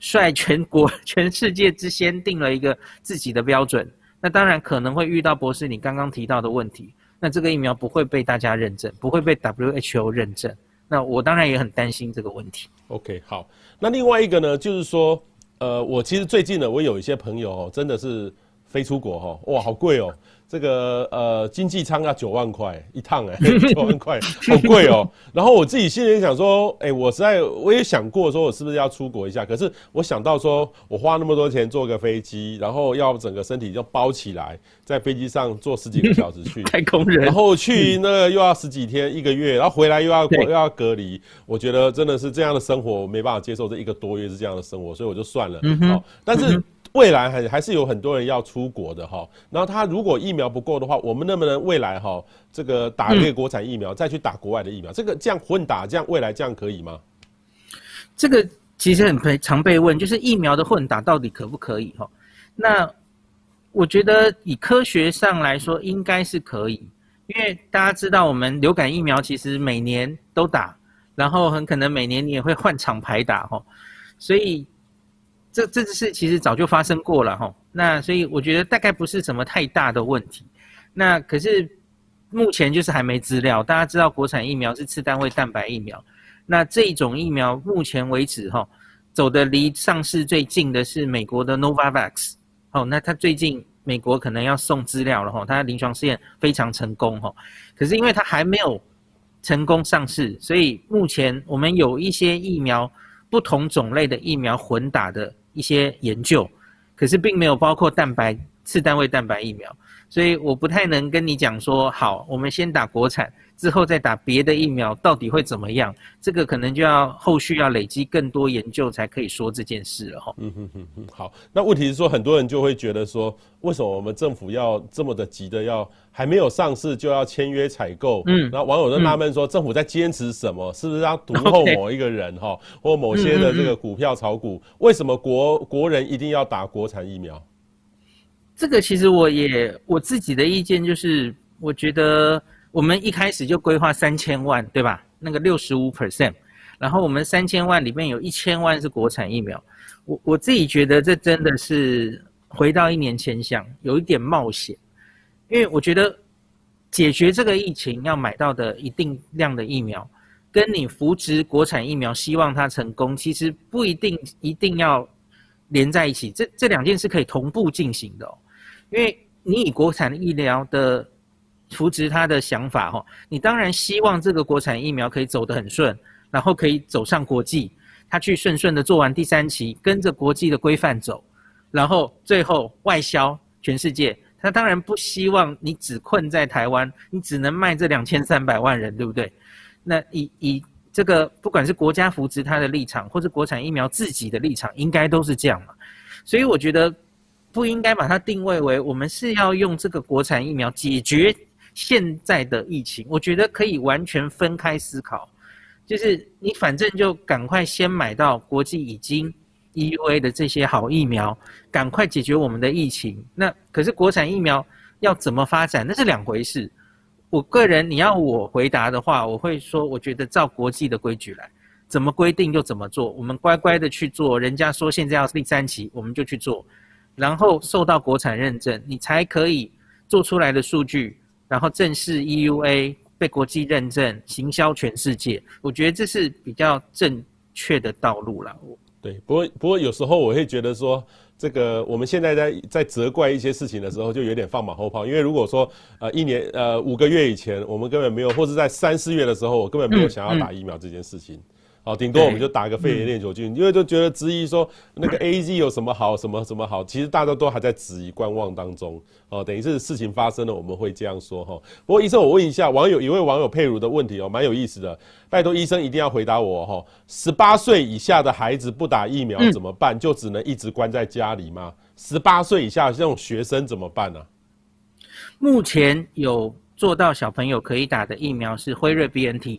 率全国、全世界之先定了一个自己的标准，那当然可能会遇到博士你刚刚提到的问题。那这个疫苗不会被大家认证，不会被 WHO 认证。那我当然也很担心这个问题。OK，好。那另外一个呢，就是说，呃，我其实最近呢，我有一些朋友哦，真的是飞出国哈，哇，好贵哦。这个呃，经济舱要九万块一趟哎，九万块好贵哦。然后我自己心里想说，哎，我实在我也想过说，我是不是要出国一下？可是我想到说，我花那么多钱坐个飞机，然后要整个身体就包起来，在飞机上坐十几个小时去，太空人，然后去那个又要十几天一个月，然后回来又要又要隔离。我觉得真的是这样的生活，我没办法接受这一个多月是这样的生活，所以我就算了。嗯哼，但是。未来还还是有很多人要出国的哈，然后他如果疫苗不够的话，我们能不能未来哈这个打一个国产疫苗，再去打国外的疫苗？这个这样混打，这样未来这样可以吗？这个其实很常被问，就是疫苗的混打到底可不可以哈？那我觉得以科学上来说，应该是可以，因为大家知道我们流感疫苗其实每年都打，然后很可能每年你也会换厂牌打哈，所以。这这事其实早就发生过了哈，那所以我觉得大概不是什么太大的问题。那可是目前就是还没资料。大家知道国产疫苗是次单位蛋白疫苗，那这种疫苗目前为止哈，走的离上市最近的是美国的 Novavax。哦，那他最近美国可能要送资料了哈，他临床试验非常成功哈。可是因为他还没有成功上市，所以目前我们有一些疫苗不同种类的疫苗混打的。一些研究，可是并没有包括蛋白次单位蛋白疫苗，所以我不太能跟你讲说，好，我们先打国产，之后再打别的疫苗，到底会怎么样？这个可能就要后续要累积更多研究才可以说这件事了哈。嗯哼哼哼，好，那问题是说，很多人就会觉得说，为什么我们政府要这么的急的要？还没有上市就要签约采购，嗯，然后网友就纳闷说，政府在坚持什么？是不是要独厚某一个人哈，或某些的这个股票炒股？为什么国国人一定要打国产疫苗？这个其实我也我自己的意见就是，我觉得我们一开始就规划三千万，对吧？那个六十五 percent，然后我们三千万里面有一千万是国产疫苗，我我自己觉得这真的是回到一年前想，有一点冒险。因为我觉得解决这个疫情要买到的一定量的疫苗，跟你扶植国产疫苗，希望它成功，其实不一定一定要连在一起。这这两件事可以同步进行的。因为你以国产疫苗的扶植它的想法哈，你当然希望这个国产疫苗可以走得很顺，然后可以走上国际，它去顺顺的做完第三期，跟着国际的规范走，然后最后外销全世界。他当然不希望你只困在台湾，你只能卖这两千三百万人，对不对？那以以这个不管是国家扶持他的立场，或是国产疫苗自己的立场，应该都是这样嘛。所以我觉得不应该把它定位为我们是要用这个国产疫苗解决现在的疫情。我觉得可以完全分开思考，就是你反正就赶快先买到国际已经。EUA 的这些好疫苗，赶快解决我们的疫情。那可是国产疫苗要怎么发展，那是两回事。我个人，你要我回答的话，我会说，我觉得照国际的规矩来，怎么规定就怎么做。我们乖乖的去做，人家说现在要第三期，我们就去做，然后受到国产认证，你才可以做出来的数据，然后正式 EUA 被国际认证，行销全世界。我觉得这是比较正确的道路了。对，不过不过有时候我会觉得说，这个我们现在在在责怪一些事情的时候，就有点放马后炮。因为如果说呃一年呃五个月以前，我们根本没有，或者在三四月的时候，我根本没有想要打疫苗这件事情。好，顶多我们就打个肺炎链球菌，因为就觉得质疑说那个 AZ 有什么好，什么什么好，其实大家都还在质疑观望当中。哦，等于是事情发生了，我们会这样说哈。不过医生，我问一下网友，一位网友佩如的问题哦，蛮有意思的，拜托医生一定要回答我哈。十八岁以下的孩子不打疫苗怎么办？就只能一直关在家里吗？十八岁以下这种学生怎么办呢？目前有做到小朋友可以打的疫苗是辉瑞 BNT。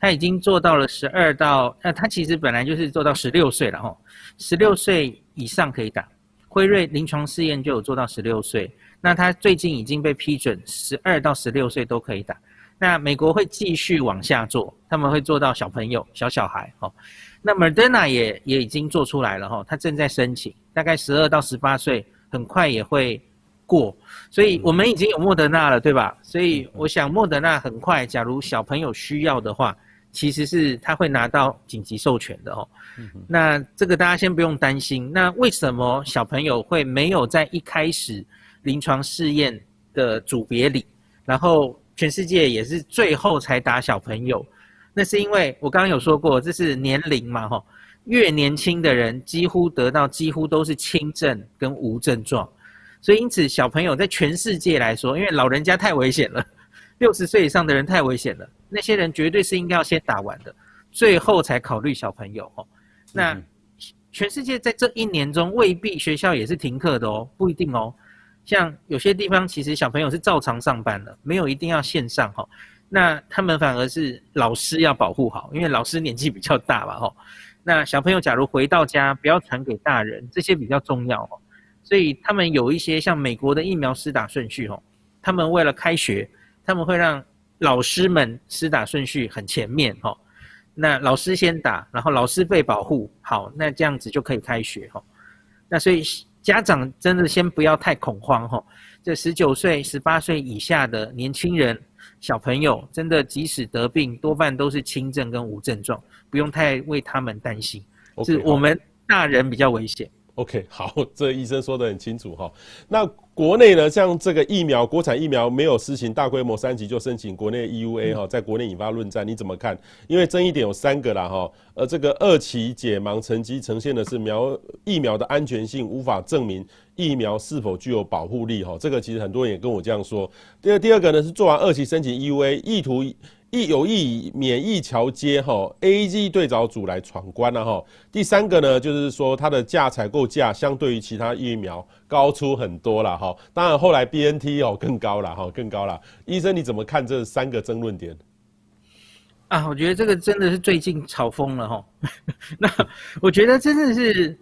他已经做到了十二到，那他其实本来就是做到十六岁了哈，十六岁以上可以打，辉瑞临床试验就有做到十六岁，那他最近已经被批准十二到十六岁都可以打，那美国会继续往下做，他们会做到小朋友、小小孩哈，那 Moderna 也也已经做出来了哈，他正在申请，大概十二到十八岁很快也会过，所以我们已经有莫德纳了，对吧？所以我想莫德纳很快，假如小朋友需要的话。其实是他会拿到紧急授权的哦，那这个大家先不用担心。那为什么小朋友会没有在一开始临床试验的组别里，然后全世界也是最后才打小朋友。那是因为我刚刚有说过，这是年龄嘛，吼，越年轻的人几乎得到几乎都是轻症跟无症状，所以因此小朋友在全世界来说，因为老人家太危险了，六十岁以上的人太危险了，那些人绝对是应该要先打完的，最后才考虑小朋友，哦。那全世界在这一年中未必学校也是停课的哦，不一定哦，像有些地方其实小朋友是照常上班的，没有一定要线上，哦。那他们反而是老师要保护好，因为老师年纪比较大吧，吼。那小朋友假如回到家，不要传给大人，这些比较重要哦。所以他们有一些像美国的疫苗施打顺序，哦，他们为了开学，他们会让老师们施打顺序很前面，哦。那老师先打，然后老师被保护好，那这样子就可以开学，哦。那所以家长真的先不要太恐慌，哦。这十九岁、十八岁以下的年轻人。小朋友真的即使得病，多半都是轻症跟无症状，不用太为他们担心。Okay, 是我们大人比较危险。OK，好，这个医生说得很清楚哈。那国内呢，像这个疫苗，国产疫苗没有施行大规模三级就申请国内 EUA 哈，在国内引发论战，你怎么看？因为争议点有三个啦哈，呃，这个二期解盲成绩呈现的是苗疫苗的安全性无法证明疫苗是否具有保护力哈，这个其实很多人也跟我这样说。第二第二个呢是做完二期申请 EUA，意图。亦有意免疫桥接哈 AZ 对照组来闯关了哈。第三个呢，就是说它的价采购价相对于其他疫苗高出很多了哈。当然后来 BNT 哦更高了哈，更高了。医生你怎么看这三个争论点？啊，我觉得这个真的是最近炒疯了哈。那我觉得真的是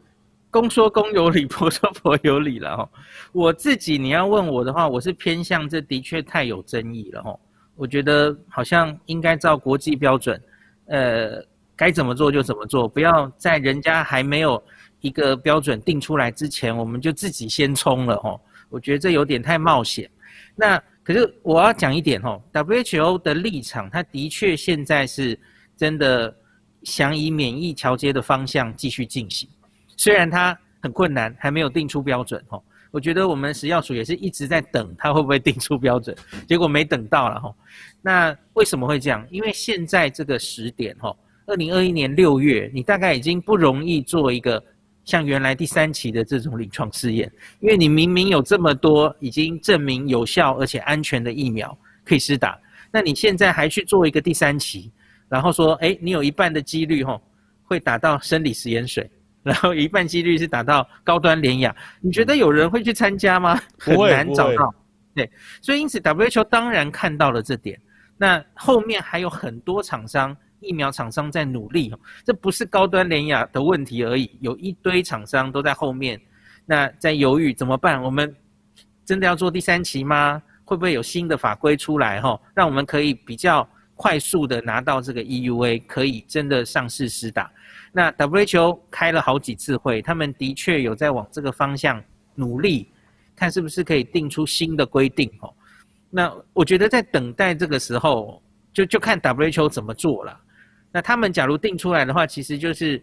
公说公有理，婆说婆有理了哈。我自己你要问我的话，我是偏向这的确太有争议了哈。我觉得好像应该照国际标准，呃，该怎么做就怎么做，不要在人家还没有一个标准定出来之前，我们就自己先冲了吼。我觉得这有点太冒险。那可是我要讲一点吼，WHO 的立场，它的确现在是真的想以免疫桥接的方向继续进行，虽然它很困难，还没有定出标准吼。我觉得我们食药署也是一直在等，他会不会定出标准？结果没等到了哈。那为什么会这样？因为现在这个时点哈，二零二一年六月，你大概已经不容易做一个像原来第三期的这种临床试验，因为你明明有这么多已经证明有效而且安全的疫苗可以施打，那你现在还去做一个第三期，然后说，哎，你有一半的几率哈会打到生理食盐水。然后一半几率是打到高端联雅，你觉得有人会去参加吗？很难找到。对，所以因此 WHO 当然看到了这点。那后面还有很多厂商、疫苗厂商在努力，这不是高端联雅的问题而已，有一堆厂商都在后面，那在犹豫怎么办？我们真的要做第三期吗？会不会有新的法规出来？哈，让我们可以比较快速的拿到这个 EUA，可以真的上市实打。那 WHO 开了好几次会，他们的确有在往这个方向努力，看是不是可以定出新的规定哦。那我觉得在等待这个时候，就就看 WHO 怎么做了。那他们假如定出来的话，其实就是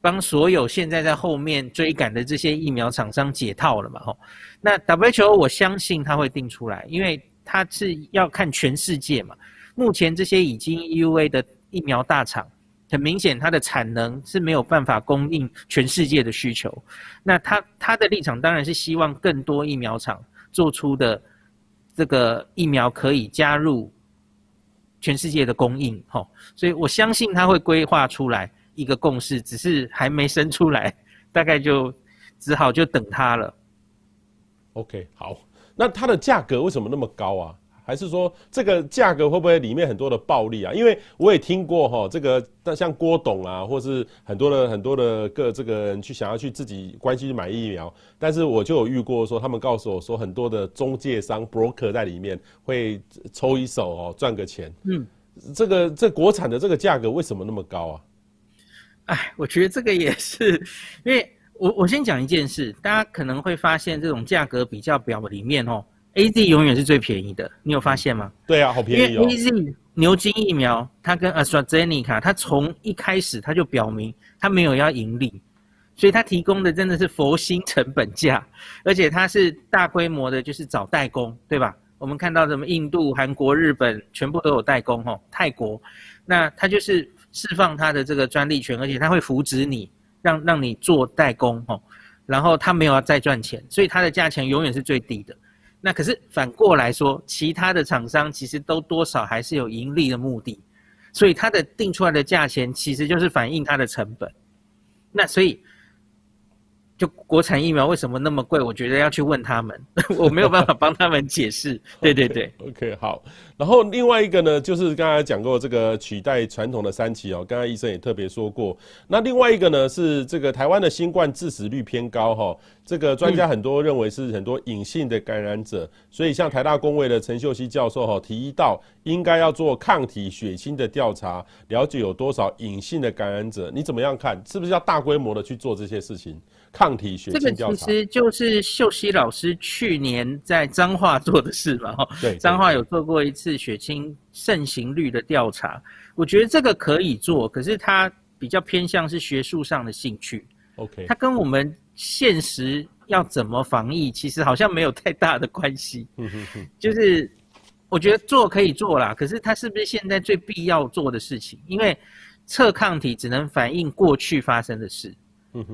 帮所有现在在后面追赶的这些疫苗厂商解套了嘛吼。那 WHO 我相信他会定出来，因为他是要看全世界嘛。目前这些已经 EUA 的疫苗大厂。很明显，它的产能是没有办法供应全世界的需求。那他他的立场当然是希望更多疫苗厂做出的这个疫苗可以加入全世界的供应，吼。所以我相信他会规划出来一个共识，只是还没生出来，大概就只好就等它了。OK，好，那它的价格为什么那么高啊？还是说这个价格会不会里面很多的暴利啊？因为我也听过哈，这个但像郭董啊，或是很多的很多的个这个人去想要去自己关系去买疫苗，但是我就有遇过说，他们告诉我说很多的中介商 broker 在里面会抽一手哦，赚个钱。嗯，这个这国产的这个价格为什么那么高啊？哎，我觉得这个也是，因为我我先讲一件事，大家可能会发现这种价格比较表里面哦。A Z 永远是最便宜的，你有发现吗？对啊，好便宜哦。因为 A Z 牛津疫苗，它跟 AstraZeneca，它从一开始它就表明它没有要盈利，所以它提供的真的是佛心成本价，而且它是大规模的，就是找代工，对吧？我们看到什么印度、韩国、日本全部都有代工哦，泰国，那它就是释放它的这个专利权，而且它会扶植你，让让你做代工哦，然后它没有要再赚钱，所以它的价钱永远是最低的。那可是反过来说，其他的厂商其实都多少还是有盈利的目的，所以它的定出来的价钱其实就是反映它的成本。那所以。就国产疫苗为什么那么贵？我觉得要去问他们，我没有办法帮他们解释。对对对，okay，OK，好。然后另外一个呢，就是刚才讲过这个取代传统的三期哦，刚才医生也特别说过。那另外一个呢，是这个台湾的新冠致死率偏高哈，这个专家很多认为是很多隐性的感染者，所以像台大公卫的陈秀熙教授哈提到，应该要做抗体血清的调查，了解有多少隐性的感染者。你怎么样看？是不是要大规模的去做这些事情？抗体血清调查，这个其实就是秀熙老师去年在彰化做的事嘛，哈。对，彰化有做过一次血清盛行率的调查，我觉得这个可以做，可是它比较偏向是学术上的兴趣。OK，它跟我们现实要怎么防疫，其实好像没有太大的关系。嗯哼哼，就是我觉得做可以做啦，可是它是不是现在最必要做的事情？因为测抗体只能反映过去发生的事。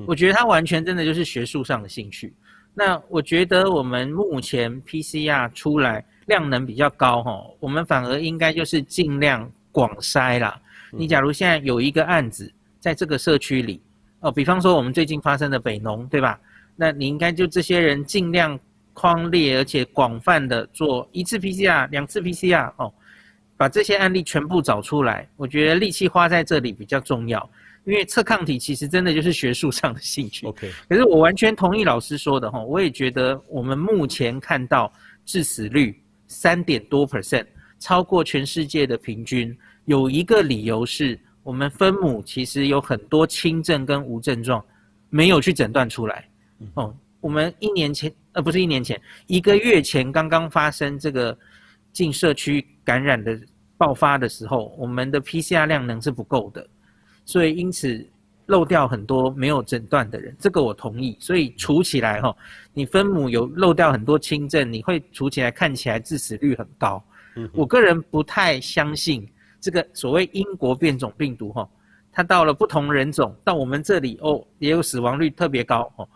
我觉得他完全真的就是学术上的兴趣。那我觉得我们目前 PCR 出来量能比较高哈，我们反而应该就是尽量广筛啦。你假如现在有一个案子在这个社区里哦，比方说我们最近发生的北农，对吧？那你应该就这些人尽量框列，而且广泛的做一次 PCR、两次 PCR 哦，把这些案例全部找出来。我觉得力气花在这里比较重要。因为测抗体其实真的就是学术上的兴趣。OK，可是我完全同意老师说的哈，我也觉得我们目前看到致死率三点多 percent，超过全世界的平均，有一个理由是我们分母其实有很多轻症跟无症状没有去诊断出来。哦，我们一年前呃不是一年前，一个月前刚刚发生这个进社区感染的爆发的时候，我们的 PCR 量能是不够的。所以因此漏掉很多没有诊断的人，这个我同意。所以除起来哈，你分母有漏掉很多轻症，你会除起来看起来致死率很高。我个人不太相信这个所谓英国变种病毒哈，它到了不同人种到我们这里哦，也有死亡率特别高哦。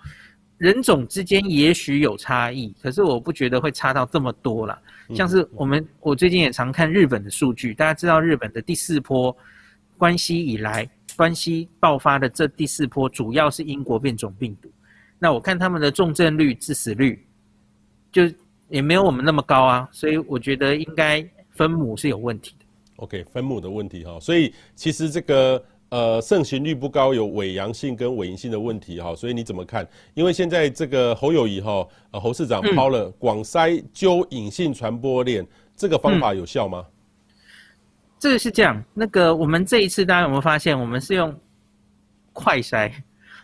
人种之间也许有差异，可是我不觉得会差到这么多啦。像是我们我最近也常看日本的数据，大家知道日本的第四波关系以来。关系爆发的这第四波主要是英国变种病毒，那我看他们的重症率、致死率就也没有我们那么高啊，所以我觉得应该分母是有问题的。OK，分母的问题哈，所以其实这个呃盛行率不高，有伪阳性跟伪阴性的问题哈，所以你怎么看？因为现在这个侯友谊哈，呃侯市长抛了广筛揪隐性传播链，这个方法有效吗？嗯这个是这样，那个我们这一次大家有没有发现，我们是用快筛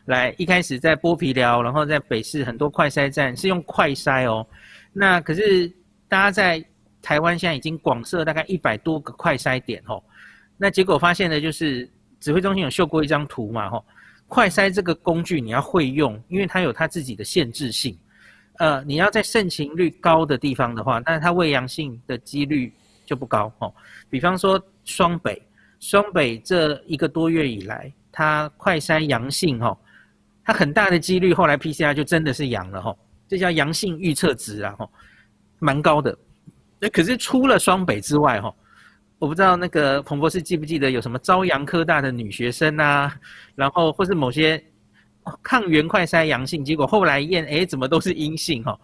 来，一开始在剥皮寮，然后在北市很多快筛站是用快筛哦。那可是大家在台湾现在已经广设大概一百多个快筛点哦。那结果发现的就是指挥中心有秀过一张图嘛吼，快筛这个工具你要会用，因为它有它自己的限制性。呃，你要在盛行率高的地方的话，但是它伪阳性的几率。就不高哦，比方说双北，双北这一个多月以来，它快筛阳性哦，它很大的几率后来 PCR 就真的是阳了哈，这叫阳性预测值啊哈，蛮高的。那可是除了双北之外哈，我不知道那个彭博士记不记得有什么朝阳科大的女学生啊，然后或是某些抗原快筛阳性，结果后来验哎怎么都是阴性哈，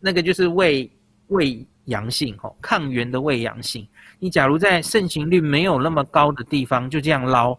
那个就是为胃。阳性吼，抗原的胃阳性。你假如在盛行率没有那么高的地方，就这样捞，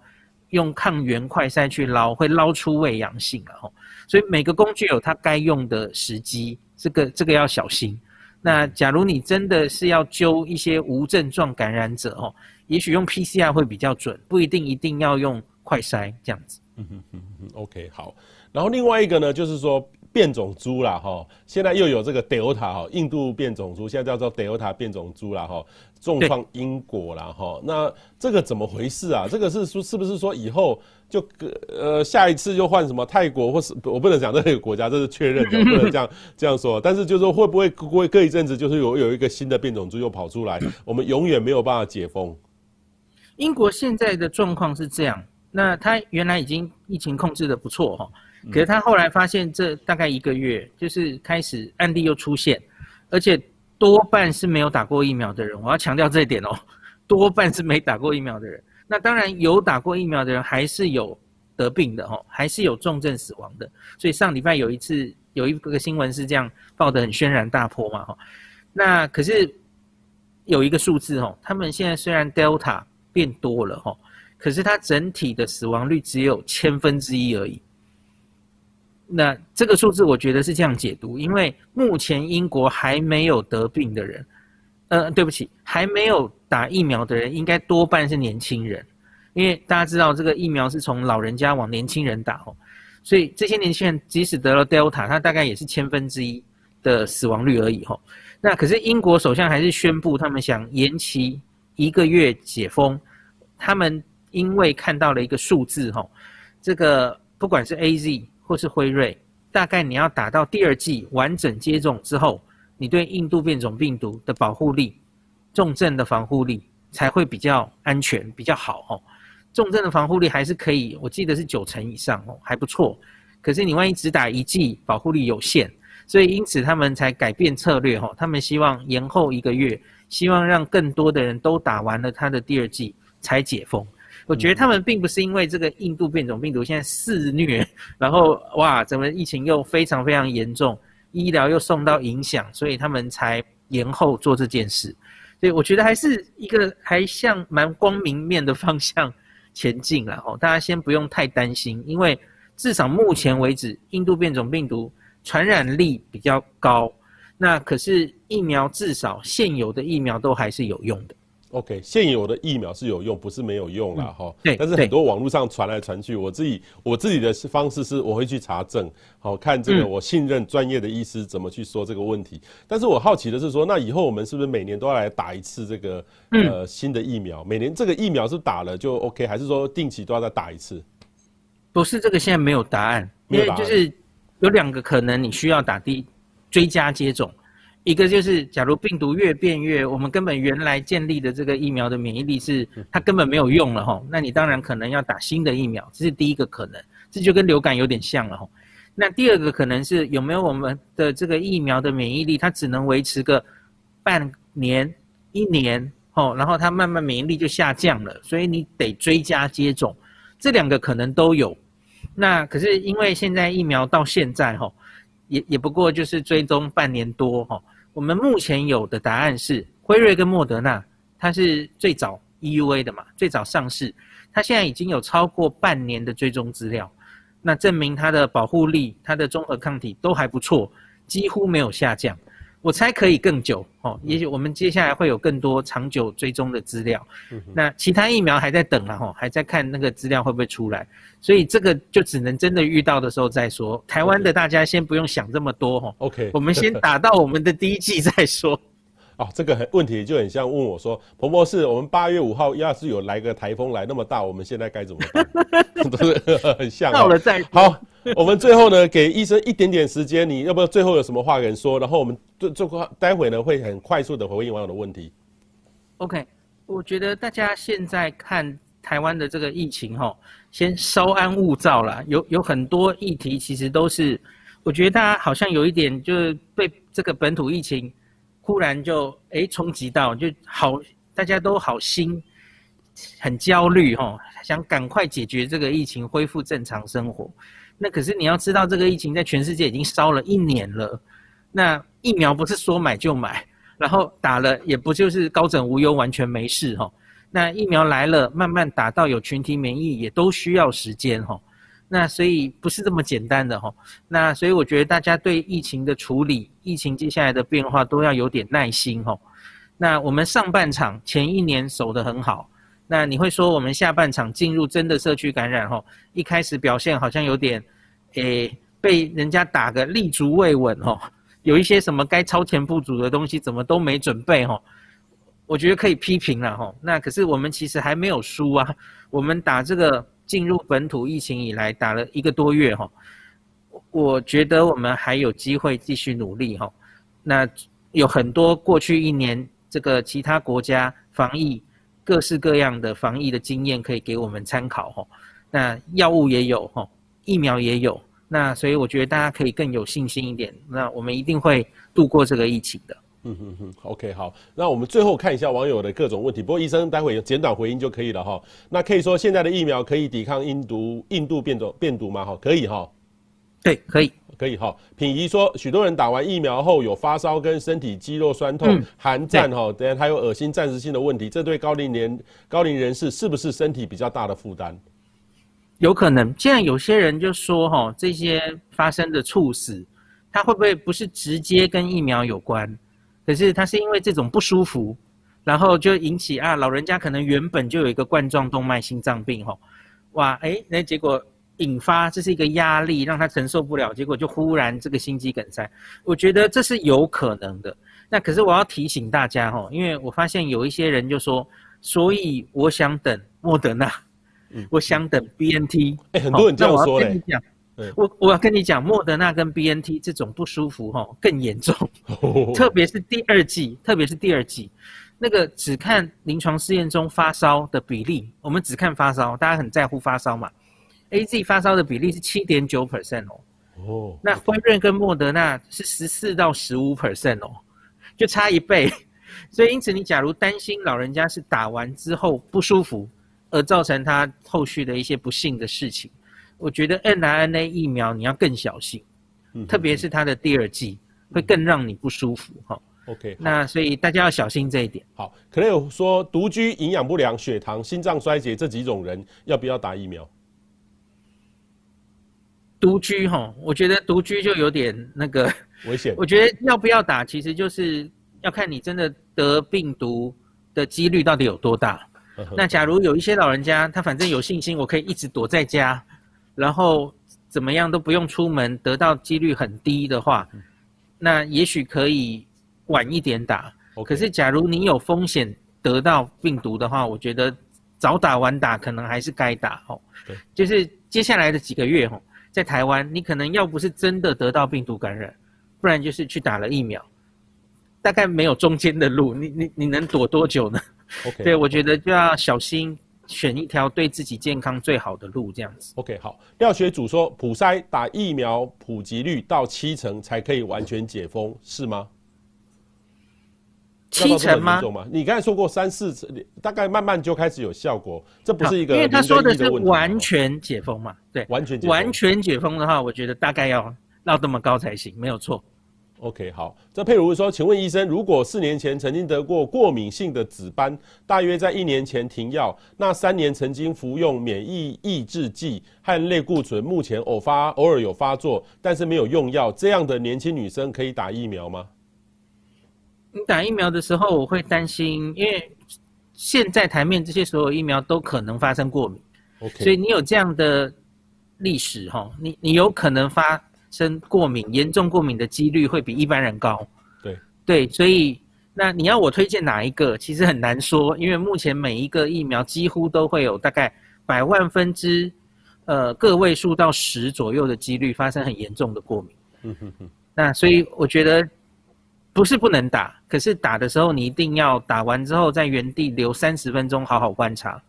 用抗原快筛去捞，会捞出胃阳性了吼。所以每个工具有它该用的时机，这个这个要小心。那假如你真的是要揪一些无症状感染者哦，也许用 PCR 会比较准，不一定一定要用快筛这样子。嗯哼嗯哼，OK 好。然后另外一个呢，就是说变种猪啦，哈，现在又有这个 Delta 哈，印度变种猪，现在叫做 Delta 变种猪啦，哈，重创英国啦，哈，那这个怎么回事啊？这个是说是不是说以后就呃下一次就换什么泰国或是我不能讲这个国家，这是确认的，不能这样这样说。但是就是说会不会过隔一阵子就是有有一个新的变种猪又跑出来，我们永远没有办法解封。英国现在的状况是这样，那它原来已经疫情控制的不错哈。可是他后来发现，这大概一个月，就是开始案例又出现，而且多半是没有打过疫苗的人。我要强调这一点哦，多半是没打过疫苗的人。那当然有打过疫苗的人，还是有得病的哦，还是有重症死亡的。所以上礼拜有一次有一个新闻是这样报的很轩然大波嘛哈。那可是有一个数字哦，他们现在虽然 Delta 变多了哈，可是它整体的死亡率只有千分之一而已。那这个数字我觉得是这样解读，因为目前英国还没有得病的人，呃，对不起，还没有打疫苗的人，应该多半是年轻人，因为大家知道这个疫苗是从老人家往年轻人打哦，所以这些年轻人即使得了 Delta，他大概也是千分之一的死亡率而已吼。那可是英国首相还是宣布他们想延期一个月解封，他们因为看到了一个数字吼，这个不管是 AZ。或是辉瑞，大概你要打到第二剂完整接种之后，你对印度变种病毒的保护力、重症的防护力才会比较安全、比较好哦。重症的防护力还是可以，我记得是九成以上哦，还不错。可是你万一只打一剂，保护力有限，所以因此他们才改变策略哦。他们希望延后一个月，希望让更多的人都打完了他的第二剂才解封。我觉得他们并不是因为这个印度变种病毒现在肆虐，然后哇，整个疫情又非常非常严重，医疗又受到影响，所以他们才延后做这件事。所以我觉得还是一个还向蛮光明面的方向前进了 哦。大家先不用太担心，因为至少目前为止，印度变种病毒传染力比较高，那可是疫苗至少现有的疫苗都还是有用的。OK，现有的疫苗是有用，不是没有用啦哈、嗯。对，但是很多网络上传来传去，我自己我自己的方式是，我会去查证，好看这个我信任专业的医师怎么去说这个问题。嗯、但是我好奇的是说，那以后我们是不是每年都要来打一次这个呃新的疫苗？每年这个疫苗是打了就 OK，还是说定期都要再打一次？不是这个，现在没有答案，因为就是有两个可能，你需要打第追加接种。一个就是，假如病毒越变越，我们根本原来建立的这个疫苗的免疫力是 它根本没有用了哈，那你当然可能要打新的疫苗，这是第一个可能，这就跟流感有点像了哈。那第二个可能是有没有我们的这个疫苗的免疫力，它只能维持个半年、一年哦，然后它慢慢免疫力就下降了，所以你得追加接种，这两个可能都有。那可是因为现在疫苗到现在哈，也也不过就是追踪半年多哈。我们目前有的答案是，辉瑞跟莫德纳，它是最早 EUA 的嘛，最早上市，它现在已经有超过半年的追踪资料，那证明它的保护力、它的中和抗体都还不错，几乎没有下降。我猜可以更久哦，也许我们接下来会有更多长久追踪的资料。那其他疫苗还在等了哈，还在看那个资料会不会出来，所以这个就只能真的遇到的时候再说。台湾的大家先不用想这么多哈，OK，我们先打到我们的第一季再说。哦，这个很问题就很像问我说，彭博士，我们八月五号要是有来个台风来那么大，我们现在该怎么办？都是很像。到了再好，我们最后呢，给医生一点点时间，你要不要最后有什么话跟人说？然后我们最最快待会呢会很快速的回应网友的问题。OK，我觉得大家现在看台湾的这个疫情哈，先稍安勿躁啦。有有很多议题其实都是，我觉得大家好像有一点就是被这个本土疫情。突然就诶冲击到，就好，大家都好心，很焦虑哈，想赶快解决这个疫情，恢复正常生活。那可是你要知道，这个疫情在全世界已经烧了一年了。那疫苗不是说买就买，然后打了也不就是高枕无忧，完全没事哈。那疫苗来了，慢慢打到有群体免疫，也都需要时间哈。那所以不是这么简单的哈，那所以我觉得大家对疫情的处理，疫情接下来的变化都要有点耐心哈。那我们上半场前一年守得很好，那你会说我们下半场进入真的社区感染哈，一开始表现好像有点诶被人家打个立足未稳哦，有一些什么该超前部署的东西怎么都没准备哦，我觉得可以批评了哈。那可是我们其实还没有输啊，我们打这个进入本土疫情以来打了一个多月哈，我觉得我们还有机会继续努力哈。那有很多过去一年这个其他国家防疫各式各样的防疫的经验可以给我们参考哈。那药物也有哈，疫苗也有，那所以我觉得大家可以更有信心一点。那我们一定会度过这个疫情的。嗯哼哼，OK，好。那我们最后看一下网友的各种问题。不过医生待会简短回应就可以了哈。那可以说现在的疫苗可以抵抗印度印度变种变毒吗？哈，可以哈。对，可以，可以哈。品仪说，许多人打完疫苗后有发烧跟身体肌肉酸痛、寒战哈，等下还有恶心、暂时性的问题，这对高龄年高龄人士是不是身体比较大的负担？有可能，既然有些人就说哈，这些发生的猝死，他会不会不是直接跟疫苗有关？可是他是因为这种不舒服，然后就引起啊，老人家可能原本就有一个冠状动脉心脏病吼，哇，哎，那结果引发这是一个压力，让他承受不了，结果就忽然这个心肌梗塞，我觉得这是有可能的。那可是我要提醒大家吼，因为我发现有一些人就说，所以我想等莫德纳。嗯，我想等 BNT，哎、欸，很多人这样说嘞。我我要跟你讲，莫德纳跟 BNT 这种不舒服哈更严重，特别是第二季，特别是第二季，那个只看临床试验中发烧的比例，我们只看发烧，大家很在乎发烧嘛。AZ 发烧的比例是七点九 percent 哦，哦，那辉瑞跟莫德纳是十四到十五 percent 哦，就差一倍。所以因此，你假如担心老人家是打完之后不舒服，而造成他后续的一些不幸的事情，我觉得 mRNA 疫苗你要更小心，特别是它的第二剂会更让你不舒服哈。OK，那所以大家要小心这一点。好，可能有说独居、营养不良、血糖、心脏衰竭这几种人要不要打疫苗？独居哈，我觉得独居就有点那个危险。我觉得要不要打，其实就是要看你真的得病毒的几率到底有多大。那假如有一些老人家，他反正有信心，我可以一直躲在家，然后怎么样都不用出门，得到几率很低的话，那也许可以晚一点打。可是假如你有风险得到病毒的话，我觉得早打晚打可能还是该打哦。对，就是接下来的几个月哦，在台湾你可能要不是真的得到病毒感染，不然就是去打了疫苗，大概没有中间的路，你你你能躲多久呢对，我觉得就要小心选一条对自己健康最好的路，这样子。OK，好。廖学祖说，普筛打疫苗普及率到七成才可以完全解封，是吗？七成吗？你刚才说过三四成，大概慢慢就开始有效果，这不是一个因为他说的是完全解封嘛？对，完全解封完全解封的话，我觉得大概要到这么高才行，没有错。OK，好。这佩如说，请问医生，如果四年前曾经得过过敏性的紫斑，大约在一年前停药，那三年曾经服用免疫抑制剂和类固醇，目前偶发偶尔有发作，但是没有用药，这样的年轻女生可以打疫苗吗？你打疫苗的时候，我会担心，因为现在台面这些所有疫苗都可能发生过敏，OK，所以你有这样的历史哈，你你有可能发。生过敏，严重过敏的几率会比一般人高。对对，所以那你要我推荐哪一个？其实很难说，因为目前每一个疫苗几乎都会有大概百万分之呃个位数到十左右的几率发生很严重的过敏。嗯哼哼。那所以我觉得不是不能打，可是打的时候你一定要打完之后在原地留三十分钟好好观察。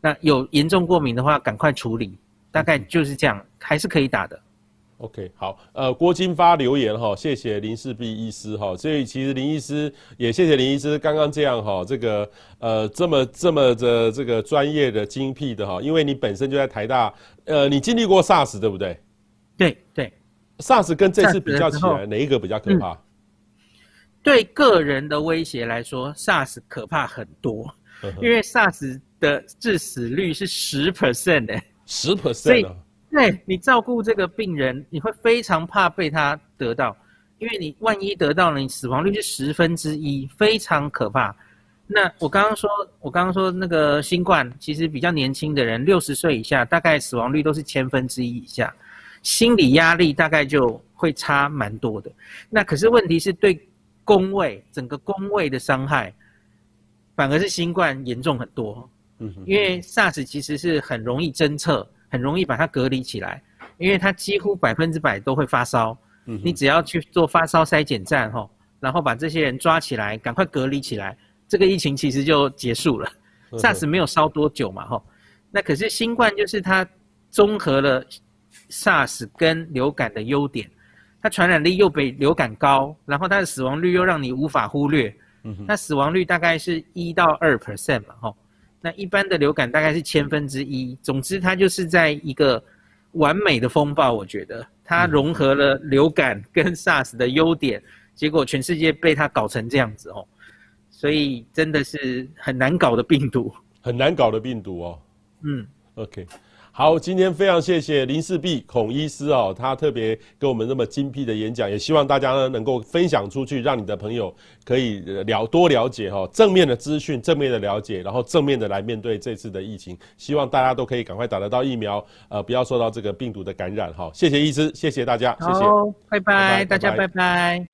那有严重过敏的话，赶快处理。大概就是这样，还是可以打的。OK，好，呃，郭金发留言哈，谢谢林世璧医师哈，所以其实林医师也谢谢林医师刚刚这样哈，这个呃这么这么的这个专业的精辟的哈，因为你本身就在台大，呃，你经历过 SARS 对不对？对对，SARS 跟这次比较起来，哪一个比较可怕？嗯，对个人的威胁来说，SARS 可怕很多，因为 SARS 的致死率是十 percent 的，十 percent 啊。对，你照顾这个病人，你会非常怕被他得到，因为你万一得到了，你死亡率是十分之一，非常可怕。那我刚刚说，我刚刚说那个新冠，其实比较年轻的人，六十岁以下，大概死亡率都是千分之一以下。心理压力大概就会差蛮多的。那可是问题是对工位整个工位的伤害，反而是新冠严重很多。嗯，因为 SARS 其实是很容易侦测，很容易把它隔离起来，因为它几乎百分之百都会发烧。嗯，你只要去做发烧筛检站吼，然后把这些人抓起来，赶快隔离起来，这个疫情其实就结束了。SARS 没有烧多久嘛吼，那可是新冠就是它综合了 SARS 跟流感的优点，它传染力又比流感高，然后它的死亡率又让你无法忽略。嗯，它死亡率大概是一到二 percent 嘛吼，那一般的流感大概是千分之一。总之，它就是在一个完美的风暴，我觉得。它融合了流感跟 SARS 的优点，结果全世界被它搞成这样子哦，所以真的是很难搞的病毒，很难搞的病毒哦。嗯，OK。好，今天非常谢谢林世璧孔医师哦，他特别给我们那么精辟的演讲，也希望大家呢能够分享出去，让你的朋友可以了多了解哈正面的资讯，正面的了解，然后正面的来面对这次的疫情。希望大家都可以赶快打得到疫苗，呃，不要受到这个病毒的感染哈。谢谢医师，谢谢大家，谢谢，拜拜，大家拜拜。